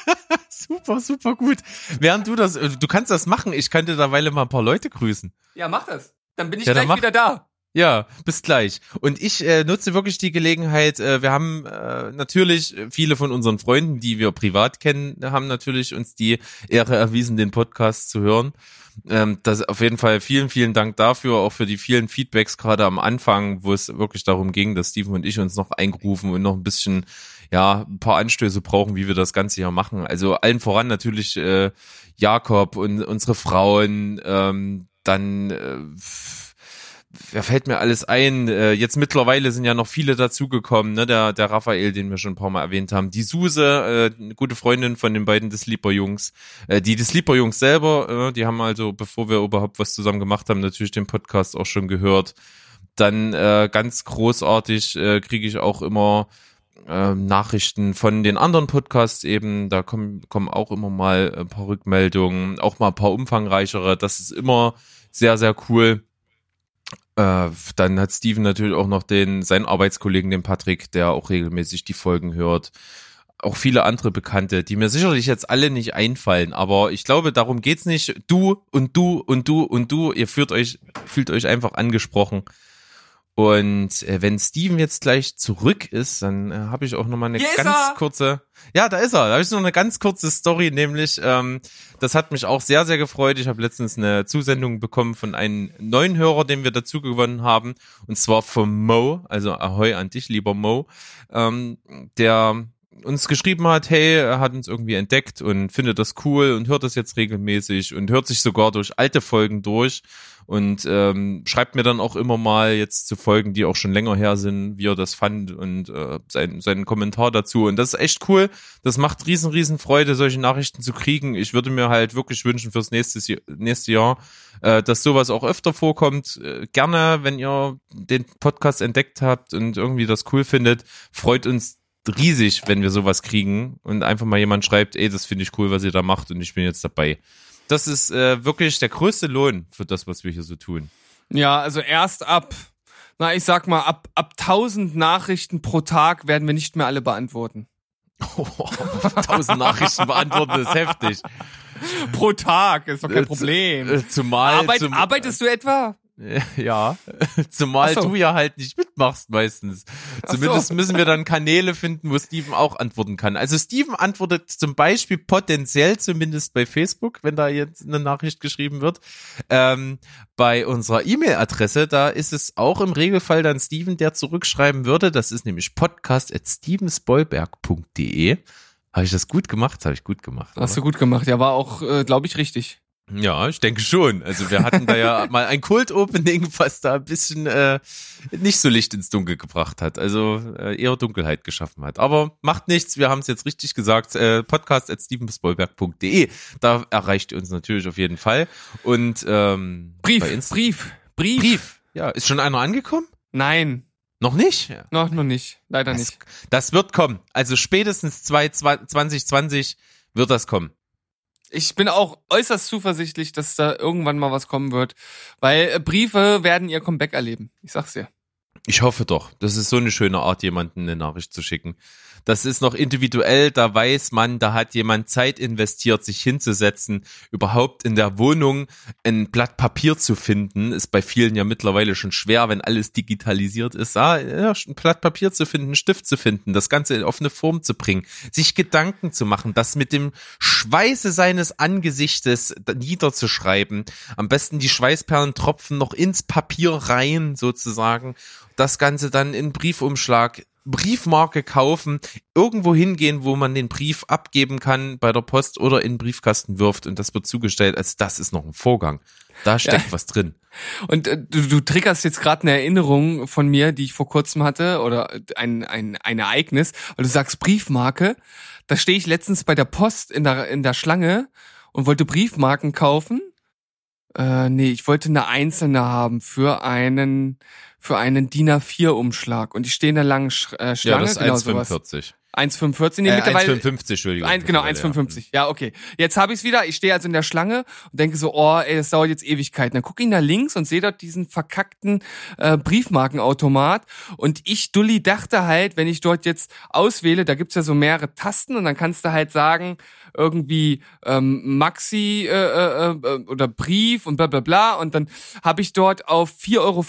Super, super gut. Während du das, äh, du kannst das machen. Ich könnte derweil mal ein paar Leute grüßen. Ja, mach das. Dann bin ich Ja, gleich mach. wieder da. Ja, bis gleich. Und ich äh, nutze wirklich die Gelegenheit. Äh, wir haben äh, natürlich viele von unseren Freunden, die wir privat kennen, haben natürlich uns die Ehre erwiesen, den Podcast zu hören. Ähm, das auf jeden Fall vielen, vielen Dank dafür, auch für die vielen Feedbacks gerade am Anfang, wo es wirklich darum ging, dass Steven und ich uns noch eingerufen und noch ein bisschen, ja, ein paar Anstöße brauchen, wie wir das Ganze hier machen. Also allen voran natürlich äh, Jakob und unsere Frauen, ähm, dann äh, wer fällt mir alles ein? Äh, jetzt mittlerweile sind ja noch viele dazugekommen, ne? Der, der Raphael, den wir schon ein paar Mal erwähnt haben. Die Suse, äh, eine gute Freundin von den beiden des Sleeper-Jungs. Äh, die des Sleeper-Jungs selber, äh, die haben also, bevor wir überhaupt was zusammen gemacht haben, natürlich den Podcast auch schon gehört. Dann äh, ganz großartig äh, kriege ich auch immer ähm, Nachrichten von den anderen Podcasts eben. Da kommen, kommen auch immer mal ein paar Rückmeldungen, auch mal ein paar umfangreichere. Das ist immer sehr, sehr cool Äh, dann hat Steven natürlich auch noch den, seinen Arbeitskollegen, den Patrick, der auch regelmäßig die Folgen hört. Auch viele andere Bekannte, die mir sicherlich jetzt alle nicht einfallen, aber ich glaube, darum geht's nicht. Du und du und du und du, ihr fühlt euch, fühlt euch einfach angesprochen. Und äh, wenn Steven jetzt gleich zurück ist, dann äh, habe ich auch noch mal eine ist ganz er! kurze. Ja, da ist er. Da habe ich noch eine ganz kurze Story, nämlich ähm, das hat mich auch sehr sehr gefreut. Ich habe letztens eine Zusendung bekommen von einem neuen Hörer, den wir dazu gewonnen haben, und zwar von Mo. Also Ahoi an dich, lieber Mo, ähm, der uns geschrieben hat, hey, er hat uns irgendwie entdeckt und findet das cool und hört das jetzt regelmäßig und hört sich sogar durch alte Folgen durch und ähm, schreibt mir dann auch immer mal jetzt zu Folgen, die auch schon länger her sind, wie er das fand und äh, sein, seinen Kommentar dazu. Und das ist echt cool. Das macht riesen, riesen Freude, solche Nachrichten zu kriegen. Ich würde mir halt wirklich wünschen fürs nächste, nächste Jahr, äh, dass sowas auch öfter vorkommt. Äh, gerne, wenn ihr den Podcast entdeckt habt und irgendwie das cool findet, freut uns riesig, wenn wir sowas kriegen und einfach mal jemand schreibt, ey, das finde ich cool, was ihr da macht und ich bin jetzt dabei. Das ist äh, wirklich der größte Lohn für das, was wir hier so tun. Ja, also erst ab, na, ich sag mal, ab, ab 1000 Nachrichten pro Tag werden wir nicht mehr alle beantworten. Tausend Nachrichten beantworten ist heftig. Pro Tag, ist doch kein Äh, Problem. Äh, Zumal, Arbeit, zum, arbeitest du etwa? ja, zumal so. du ja halt nicht mitmachst meistens. Zumindest so. müssen wir dann Kanäle finden, wo Steven auch antworten kann. Also Steven antwortet zum Beispiel potenziell zumindest bei Facebook, wenn da jetzt eine Nachricht geschrieben wird. Ähm, bei unserer E-Mail-Adresse, da ist es auch im Regelfall dann Steven, der zurückschreiben würde. Das ist nämlich podcast.stevensbollberg.de. Habe ich das gut gemacht? Habe ich gut gemacht. Hast oder? du gut gemacht. Ja, war auch, äh, glaube ich, richtig. Ja, ich denke schon. Also wir hatten da ja mal ein Kult-Opening, was da ein bisschen äh, nicht so Licht ins Dunkel gebracht hat. Also äh, eher Dunkelheit geschaffen hat. Aber macht nichts, wir haben es jetzt richtig gesagt. Äh, Podcast at stevensbollberg.de. Da erreicht ihr uns natürlich auf jeden Fall. Und ähm, Brief, Brief, Brief. Brief. Ja, ist schon einer angekommen? Nein, Noch nicht? Ja. noch, noch nicht. Leider Das, nicht. das wird kommen. Also spätestens 2, 2020 wird das kommen. Ich bin auch äußerst zuversichtlich, dass da irgendwann mal was kommen wird, weil äh, Briefe werden ihr Comeback erleben. Ich sag's dir. Ich hoffe doch. Das ist so eine schöne Art, jemanden eine Nachricht zu schicken. Das ist noch individuell, da weiß man, da hat jemand Zeit investiert, sich hinzusetzen, überhaupt in der Wohnung ein Blatt Papier zu finden. Ist bei vielen ja mittlerweile schon schwer, wenn alles digitalisiert ist. Ah, ja, ein Blatt Papier zu finden, einen Stift zu finden, das Ganze auf eine Form zu bringen, sich Gedanken zu machen, das mit dem Schweiße seines Angesichtes niederzuschreiben. Am besten die Schweißperlen tropfen noch ins Papier rein, sozusagen. Das Ganze dann in Briefumschlag Briefmarke kaufen, irgendwo hingehen, wo man den Brief abgeben kann bei der Post oder in den Briefkasten wirft und das wird zugestellt. Also das ist noch ein Vorgang. Da steckt was drin. Und äh, du, du triggerst jetzt gerade eine Erinnerung von mir, die ich vor kurzem hatte, oder ein, ein, ein Ereignis, weil du sagst Briefmarke. Da stehe ich letztens bei der Post in der, in der Schlange und wollte Briefmarken kaufen. Äh, nee, ich wollte eine einzelne haben für einen, für einen DIN A4-Umschlag. Und ich stehe in der langen Sch äh, Ja, Schlange, das ist genau sowas. 1,45. 1,45, nee, Äh, mittlerweile. 1,55, Entschuldigung. Ein, genau, mittlerweile, 1,55. Ja, okay. Jetzt habe ich es wieder. Ich stehe also in der Schlange und denke so, oh, ey, das dauert jetzt Ewigkeiten. Dann gucke ich nach links und sehe dort diesen verkackten äh, Briefmarkenautomat. Und ich, Dulli, dachte halt, wenn ich dort jetzt auswähle, da gibt's ja so mehrere Tasten und dann kannst du halt sagen, irgendwie ähm, Maxi äh, äh, äh, oder Brief und bla bla bla. Und dann habe ich dort auf 4,50 Euro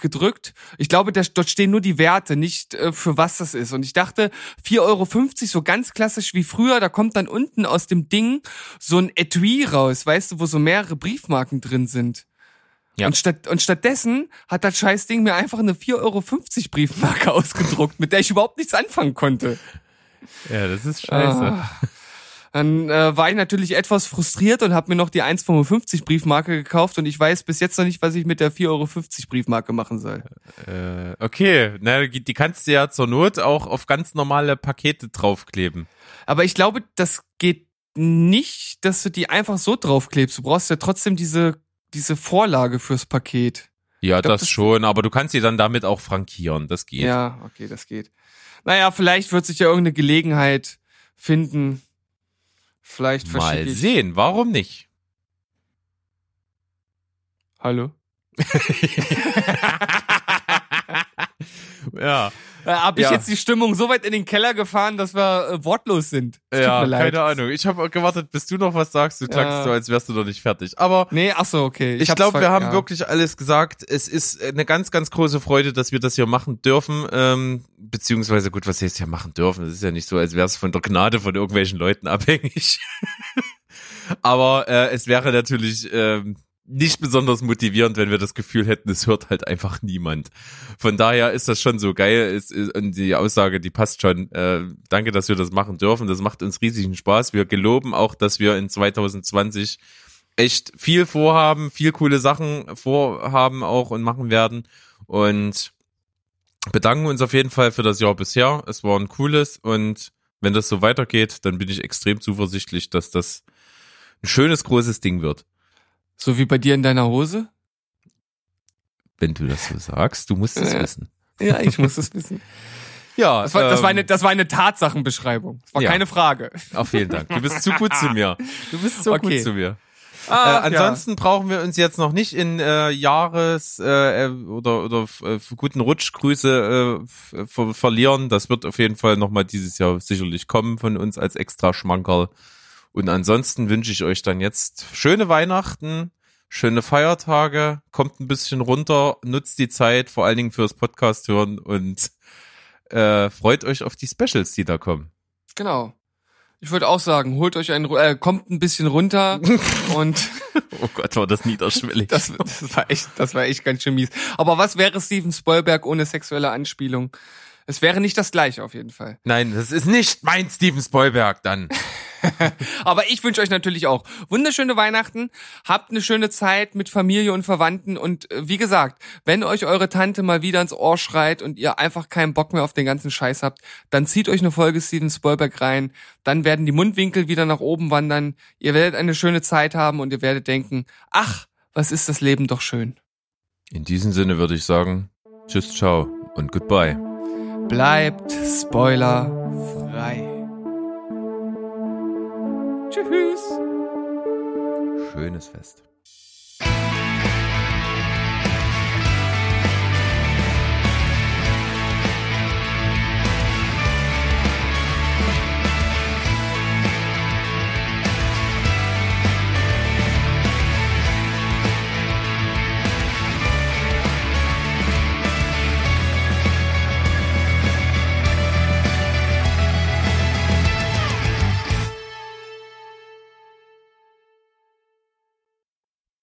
gedrückt. Ich glaube, da, dort stehen nur die Werte, nicht äh, für was das ist. Und ich dachte, 4,50 Euro, so ganz klassisch wie früher, da kommt dann unten aus dem Ding so ein Etui raus, weißt du, wo so mehrere Briefmarken drin sind. Ja. Und, statt, und stattdessen hat das scheiß Ding mir einfach eine 4,50 Euro Briefmarke ausgedruckt, mit der ich überhaupt nichts anfangen konnte. Ja, das ist Ah. Dann äh, war ich natürlich etwas frustriert und habe mir noch die 1,55 Briefmarke gekauft und ich weiß bis jetzt noch nicht, was ich mit der 4,50 Euro Briefmarke machen soll. Äh, okay, na, die kannst du ja zur Not auch auf ganz normale Pakete draufkleben. Aber ich glaube, das geht nicht, dass du die einfach so draufklebst. Du brauchst ja trotzdem diese, diese Vorlage fürs Paket. Ja, glaub, das, das- schon, aber du kannst sie dann damit auch frankieren, das geht. Ja, okay, das geht. Naja, vielleicht wird sich ja irgendeine Gelegenheit finden. Vielleicht Mal ich. sehen, warum nicht? Hallo? Ja, Äh, hab ich Ja. jetzt die Stimmung so weit in den Keller gefahren, dass wir äh, wortlos sind. Tut ja, keine Ahnung. Ich habe gewartet, bis du noch was sagst. Du klangst Ja. so, als wärst du noch nicht fertig. Aber Nee, ach so, okay. ich, hab's glaube, wir haben ja. wirklich alles gesagt. Es ist eine ganz, ganz große Freude, dass wir das hier machen dürfen. Ähm, beziehungsweise, gut, was heißt ja machen dürfen? Es ist ja nicht so, als wäre es von der Gnade von irgendwelchen Leuten abhängig. Aber äh, es wäre natürlich ähm, nicht besonders motivierend, wenn wir das Gefühl hätten, es hört halt einfach niemand. Von daher ist das schon so geil. Es ist, und die Aussage, die passt schon. Äh, danke, dass wir das machen dürfen. Das macht uns riesigen Spaß. Wir geloben auch, dass wir in 2020 echt viel vorhaben, viel coole Sachen vorhaben auch und machen werden. Und bedanken uns auf jeden Fall für das Jahr bisher. Es war ein cooles und wenn das so weitergeht, dann bin ich extrem zuversichtlich, dass das ein schönes, großes Ding wird. So wie bei dir in deiner Hose? Wenn du das so sagst, du musst es Ja. wissen. Ja, ich muss es wissen. Ja, Das war, das war ähm, eine, das war eine Tatsachenbeschreibung. Das war Ja. keine Frage. Auch vielen Dank. Du bist zu gut zu mir. Du bist so Okay. gut zu mir. Ah, äh, ansonsten brauchen wir uns jetzt noch nicht in äh, Jahres äh, äh, oder oder äh, guten Rutschgrüße äh, ver verlieren. Das wird auf jeden Fall nochmal dieses Jahr sicherlich kommen von uns als extra Schmankerl. Und ansonsten wünsche ich euch dann jetzt schöne Weihnachten, schöne Feiertage, kommt ein bisschen runter, nutzt die Zeit, vor allen Dingen fürs Podcast hören und äh, freut euch auf die Specials, die da kommen. Genau. Ich würde auch sagen, holt euch einen, Ru- äh, kommt ein bisschen runter und Oh Gott, war das niederschwellig. das, das war echt, das war echt ganz schön mies. Aber was wäre Steven Spielberg ohne sexuelle Anspielung? Es wäre nicht das gleiche auf jeden Fall. Nein, das ist nicht mein Steven Spielberg dann. Aber ich wünsche euch natürlich auch wunderschöne Weihnachten. Habt eine schöne Zeit mit Familie und Verwandten. Und äh, wie gesagt, wenn euch eure Tante mal wieder ins Ohr schreit und ihr einfach keinen Bock mehr auf den ganzen Scheiß habt, dann zieht euch eine Folge Steven Spielberg rein. Dann werden die Mundwinkel wieder nach oben wandern. Ihr werdet eine schöne Zeit haben und ihr werdet denken, ach, was ist das Leben doch schön. In diesem Sinne würde ich sagen, tschüss, ciao und goodbye. Bleibt spoilerfrei. Tschüss. Schönes Fest.